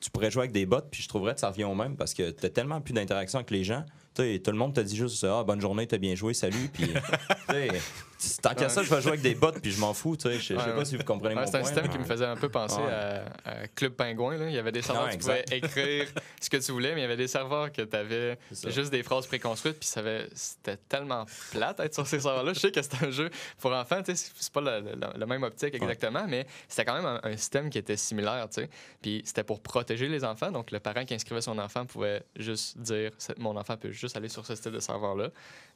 Speaker 2: tu pourrais jouer avec des bots, puis je trouverais que ça revient au même parce que tu tellement plus d'interaction avec les gens. Tout le monde te dit juste Ah, bonne journée, t'as bien joué, salut. Puis, tant qu'à ça, je vais jouer avec des bots, puis je m'en fous. tu sais. Je sais pas si vous comprenez mon
Speaker 1: c'est un système qui me faisait un peu penser à, Club Pingouin. là. Il y avait des serveurs où tu pouvais écrire ce que tu voulais, mais il y avait des serveurs que tu avais juste des phrases préconstruites, puis c'était tellement plate d'être sur ces serveurs-là. Je sais que c'est un jeu pour enfants, tu sais, c'est pas la, même optique exactement, mais c'était quand même un, système qui était similaire, tu sais. Puis c'était pour protéger les enfants, donc le parent qui inscrivait son enfant pouvait juste dire mon enfant peut juste aller sur ce style de serveur-là.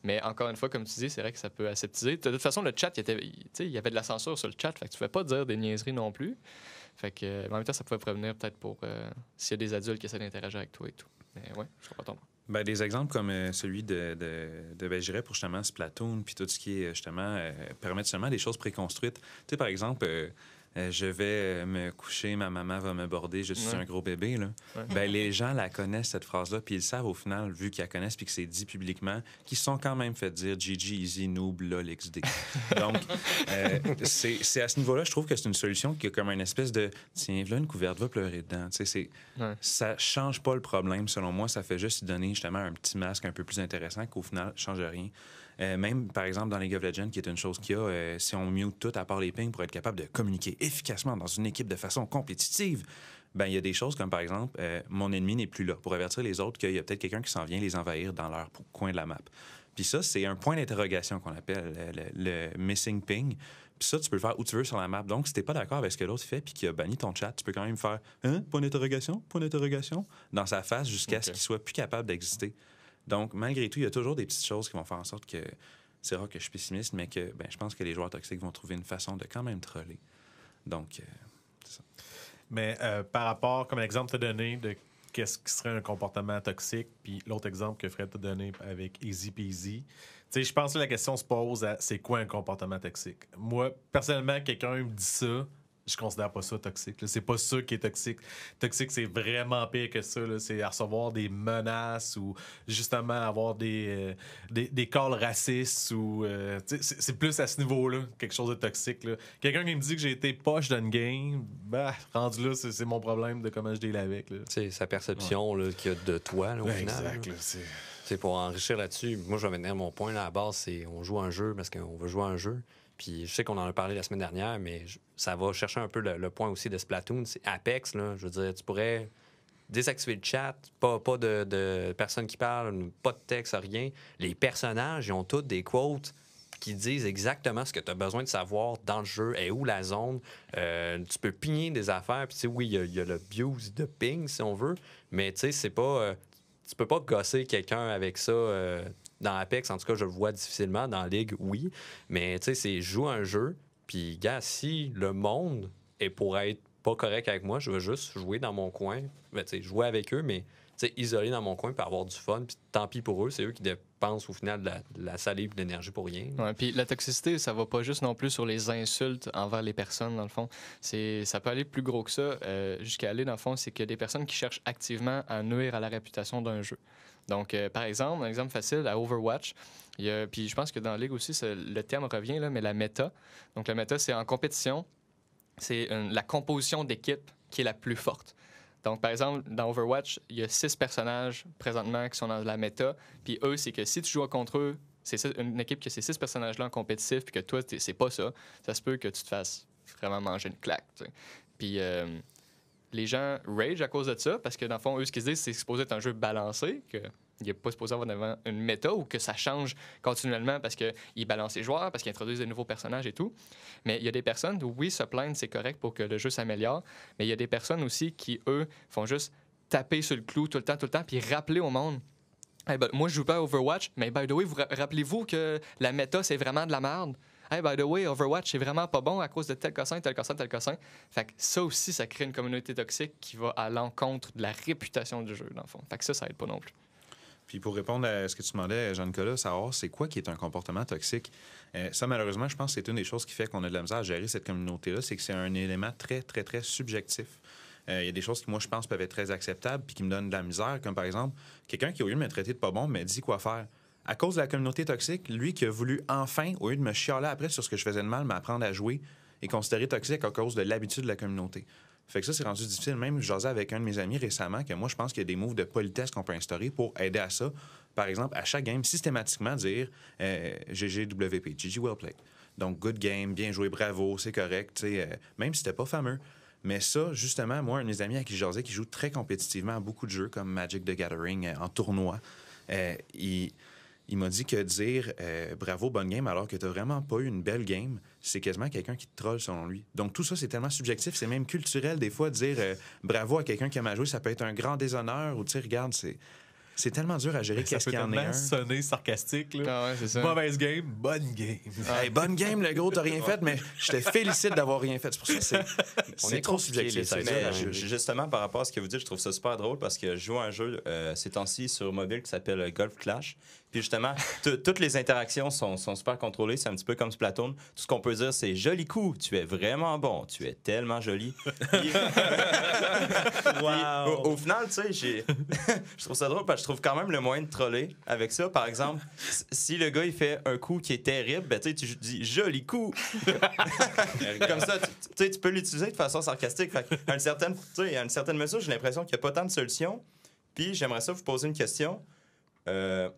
Speaker 1: Mais encore une fois, comme tu dis, c'est vrai que ça peut aseptiser. De toute façon, le chat, il, y avait de la censure sur le chat, fait que tu pouvais pas dire des niaiseries non plus. Fait que, euh, en même temps, ça pouvait prévenir peut-être pour euh, s'il y a des adultes qui essaient d'interagir avec toi et tout. Mais ouais, je comprends ton point.
Speaker 3: Ben, des exemples comme euh, celui de, de, de ben, je dirais pour justement Splatoon, puis tout ce qui est justement euh, seulement des choses préconstruites. Tu sais, par exemple, euh, je vais euh, me coucher, ma maman va me border, je suis
Speaker 1: Ouais.
Speaker 3: un gros bébé. Là.
Speaker 1: Ouais.
Speaker 3: Ben, les gens la connaissent, cette phrase-là, puis ils savent au final, vu qu'ils la connaissent, puis que c'est dit publiquement, qu'ils sont quand même fait dire GG, Easy, Noob, LOL, XD. Donc, euh, c'est à ce niveau-là, je trouve que c'est une solution qui est comme une espèce de tiens, voilà une couverte, va pleurer dedans. C'est
Speaker 1: Ouais.
Speaker 3: ça change pas le problème, selon moi. Ça fait juste donner justement un petit masque un peu plus intéressant qu'au final, change rien. Euh, même, par exemple, dans League of Legends, qui est une chose qu'il y a, si on mute tout à part les pings pour être capable de communiquer efficacement dans une équipe de façon compétitive, ben il y a des choses comme, par exemple, euh, mon ennemi n'est plus là, pour avertir les autres qu'il y a peut-être quelqu'un qui s'en vient les envahir dans leur coin de la map. Puis ça, c'est un point d'interrogation qu'on appelle le, le missing ping. Puis ça, tu peux le faire où tu veux sur la map. Donc, si t'es pas d'accord avec ce que l'autre fait puis qu'il a banni ton chat, tu peux quand même faire Hein? Point d'interrogation? Point d'interrogation? dans sa face jusqu'à ce qu'il soit plus capable d'exister. Donc, malgré tout, il y a toujours des petites choses qui vont faire en sorte que c'est rare que je suis pessimiste, mais que ben, je pense que les joueurs toxiques vont trouver une façon de quand même troller. Donc, euh,
Speaker 5: Mais euh, par rapport, comme l'exemple as donné de qu'est-ce qui serait un comportement toxique, puis l'autre exemple que Fred t'a donné avec Easy Peasy, tu sais, je pense que la question se pose à c'est quoi un comportement toxique? Moi, personnellement, quelqu'un me dit ça, je considère pas ça toxique. C'est pas ça qui est toxique. Toxique, c'est vraiment pire que ça. C'est à recevoir des menaces ou justement avoir des, euh, des, des calls racistes ou. euh, c'est plus à ce niveau-là, quelque chose de toxique. Quelqu'un qui me dit que j'ai été poche dans une game, bah, rendu là, c'est mon problème de comment je deal avec.
Speaker 4: C'est sa perception qu'il y a de toi, là, au
Speaker 5: Ouais,
Speaker 4: final.
Speaker 5: exact.
Speaker 4: là.
Speaker 5: c'est-
Speaker 4: pour enrichir là-dessus. Moi, je vais venir à mon point là, à la base, c'est on joue à un jeu parce qu'on veut jouer à un jeu. Puis je sais qu'on en a parlé la semaine dernière, mais je- ça va chercher un peu le, point aussi de Splatoon. Apex, là. Je veux dire, tu pourrais désactiver le chat, pas, pas de, de personnes qui parlent, pas de texte, rien. Les personnages, ils ont tous des quotes qui disent exactement ce que tu as besoin de savoir dans le jeu, et où la zone. Euh, tu peux pigner des affaires, puis oui, il y a- le abuse de ping, si on veut, mais tu sais, c'est pas... euh, tu peux pas gosser quelqu'un avec ça euh, dans Apex. En tout cas, je le vois difficilement. Dans Ligue, oui. Mais tu sais, c'est joue un jeu. Puis, gars, si le monde est pour être pas correct avec moi, je veux juste jouer dans mon coin. Ben, jouer avec eux, mais isolé dans mon coin pour avoir du fun. Puis tant pis pour eux, c'est eux qui dépensent au final de la, de la salive de l'énergie pour rien.
Speaker 1: Ouais, puis la toxicité, ça va pas juste non plus sur les insultes envers les personnes, dans le fond. C'est, ça peut aller plus gros que ça, euh, jusqu'à aller, dans le fond, c'est qu'il y a des personnes qui cherchent activement à nuire à la réputation d'un jeu. Donc, euh, par exemple, un exemple facile, à Overwatch, puis je pense que dans la Ligue aussi, le terme revient, là, mais la méta. Donc, la méta, c'est en compétition, c'est la composition d'équipe qui est la plus forte. Donc, par exemple, dans Overwatch, il y a six personnages présentement qui sont dans la méta. Puis eux, c'est que si tu joues contre eux, c'est une équipe qui a ces six personnages-là en compétitif, puis que toi, c'est pas ça, ça se peut que tu te fasses vraiment manger une claque. Puis euh, les gens rage à cause de ça, parce que dans le fond, eux, ce qu'ils se disent, c'est supposé être un jeu balancé, il n'est pas supposé avoir une méta ou que ça change continuellement parce qu'ils balancent les joueurs, parce qu'ils introduisent des nouveaux personnages et tout. Mais il y a des personnes oui, se plaindre, c'est correct pour que le jeu s'améliore, mais il y a des personnes aussi qui, eux, font juste taper sur le clou tout le temps, tout le temps, puis rappeler au monde. Hey, moi, je joue pas à Overwatch, mais by the way, vous ra- rappelez-vous que la méta, c'est vraiment de la merde. Hey, by the way, Overwatch, c'est vraiment pas bon à cause de tel cossin, tel cossin, tel cossin. Fait que ça aussi, ça crée une communauté toxique qui va à l'encontre de la réputation du jeu, dans le fond. Fait que ça, ça aide pas non plus.
Speaker 3: Puis pour répondre à ce que tu demandais, Jean-Nicolas, savoir c'est quoi qui est un comportement toxique, euh, ça, malheureusement, je pense que c'est une des choses qui fait qu'on a de la misère à gérer cette communauté-là, c'est que c'est un élément très, très, très subjectif. Euh, Il y a des choses qui, moi, je pense, peuvent être très acceptables puis qui me donnent de la misère, comme par exemple, quelqu'un qui, au lieu de me traiter de pas bon, me dit quoi faire. À cause de la communauté toxique, lui qui a voulu enfin, au lieu de me chialer après sur ce que je faisais de mal, m'apprendre à jouer, est considéré toxique à cause de l'habitude de la communauté. Fait que ça, c'est rendu difficile. Même, je avec un de mes amis récemment que moi, je pense qu'il y a des moves de politesse qu'on peut instaurer pour aider à ça. Par exemple, à chaque game, systématiquement dire euh, GGWP, GG well played. Donc, good game, bien joué, bravo, c'est correct, euh, même si c'était pas fameux. Mais ça, justement, moi, un de mes amis à qui je qui joue très compétitivement à beaucoup de jeux comme Magic the Gathering, euh, en tournoi, il, m'a dit que dire bravo, bonne game, alors que tu vraiment pas eu une belle game, c'est quasiment quelqu'un qui te troll selon lui. Donc tout ça, c'est tellement subjectif, c'est même culturel des fois de dire euh, bravo à quelqu'un qui a mal joué, ça peut être un grand déshonneur ou tu sais, regarde, c'est. C'est tellement dur à gérer
Speaker 5: Ça
Speaker 3: qu'est-ce qu'il y en un.
Speaker 5: sonner sarcastique. Là.
Speaker 1: Ah ouais, c'est ça.
Speaker 5: Mauvaise game, bonne game.
Speaker 3: Hey, bonne game, le gros, t'as rien fait, mais je te félicite d'avoir rien fait. C'est pour ça que c'est.
Speaker 4: On
Speaker 3: C'est
Speaker 4: est
Speaker 3: trop subjectif.
Speaker 4: les
Speaker 3: c'est
Speaker 4: sites,
Speaker 3: dur
Speaker 2: Mais justement, par rapport à ce que vous dites, je trouve ça super drôle parce que je joue à un jeu euh, ces temps-ci sur mobile qui s'appelle euh, Golf Clash. Puis justement, toutes les interactions sont, sont super contrôlées. C'est un petit peu comme Splatoon. Tout ce qu'on peut dire, c'est joli coup, tu es vraiment bon, tu es tellement joli. Puis- au, au final, tu sais, je trouve ça drôle parce que je trouve quand même le moyen de troller avec ça. Par exemple, si le gars il fait un coup qui est terrible, ben, tu dis joli coup. Comme ça, tu, tu peux l'utiliser de façon sarcastique. Fait à, une certaine, à une certaine mesure, j'ai l'impression qu'il n'y a pas tant de solutions. Puis j'aimerais ça vous poser une question. Euh,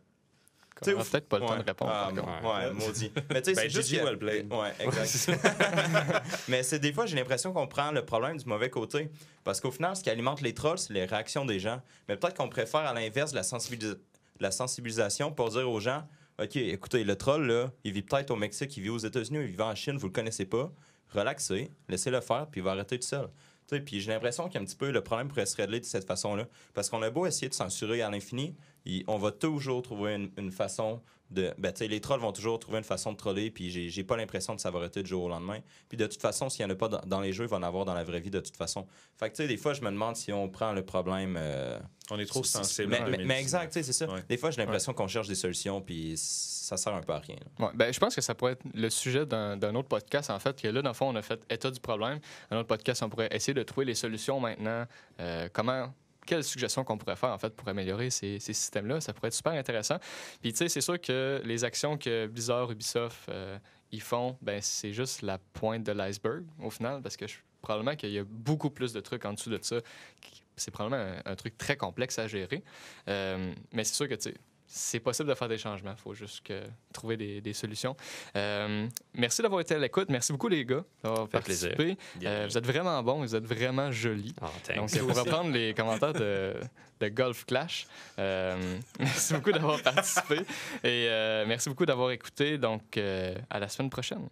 Speaker 1: On aura
Speaker 2: vous-
Speaker 1: peut-être pas le temps
Speaker 2: ouais.
Speaker 1: de répondre.
Speaker 2: Ah, ouais, maudit. Mais tu sais,
Speaker 3: Ben,
Speaker 2: c'est juste que-
Speaker 3: well played.
Speaker 2: Ouais, exact. Mais c'est des fois, j'ai l'impression qu'on prend le problème du mauvais côté. Parce qu'au final, ce qui alimente les trolls, c'est les réactions des gens. Mais peut-être qu'on préfère à l'inverse de la, sensibilis- la sensibilisation pour dire aux gens OK, écoutez, le troll, là, il vit peut-être au Mexique, il vit aux États-Unis, il vit en Chine, vous le connaissez pas. Relaxez, laissez-le faire, puis il va arrêter tout seul. Tu sais, Puis j'ai l'impression qu'un petit peu le problème pourrait se régler de cette façon-là. Parce qu'on a beau essayer de censurer à l'infini, il- on va toujours trouver une, une façon de. Ben, tu sais, les trolls vont toujours trouver une façon de troller, puis j'ai j'ai pas l'impression de ça va arrêter du jour au lendemain. Puis de toute façon, s'il y en a pas dans, dans les jeux, il va en avoir dans la vraie vie de toute façon. Fait que tu sais, des fois, je me demande si on prend le problème. euh,
Speaker 3: On est trop
Speaker 2: si- si-
Speaker 3: sensible.
Speaker 2: Mais, mais- mais
Speaker 3: 2019.
Speaker 2: exact, tu sais, c'est ça.
Speaker 3: Ouais.
Speaker 2: Des fois, j'ai l'impression qu'on cherche des solutions, puis ça sert un peu à rien.
Speaker 1: Ouais, ben, je pense que ça pourrait être le sujet d'un d'un autre podcast, en fait, que là, dans le fond, on a fait état du problème. Un autre podcast, on pourrait essayer de trouver les solutions maintenant. Euh, comment. Quelles suggestions qu'on pourrait faire, en fait, pour améliorer ces, systèmes-là? Ça pourrait être super intéressant. Puis, tu sais, c'est sûr que les actions que Blizzard, Ubisoft, euh, ils font, ben, c'est juste la pointe de l'iceberg, au final, parce que probablement qu'il y a beaucoup plus de trucs en dessous de ça. C'est probablement un, un truc très complexe à gérer. Euh, mais c'est sûr que, tu sais, c'est possible de faire des changements. Il faut juste que, trouver des, des solutions. Euh, merci d'avoir été à l'écoute. Merci beaucoup, les gars, d'avoir
Speaker 4: fait plaisir.
Speaker 1: participé. Euh, vous êtes vraiment bons, vous êtes vraiment jolis.
Speaker 4: Thanks.
Speaker 1: Donc, pour reprendre les commentaires de, de Golf Clash, euh, merci beaucoup d'avoir participé et euh, merci beaucoup d'avoir écouté. Donc, à la semaine prochaine.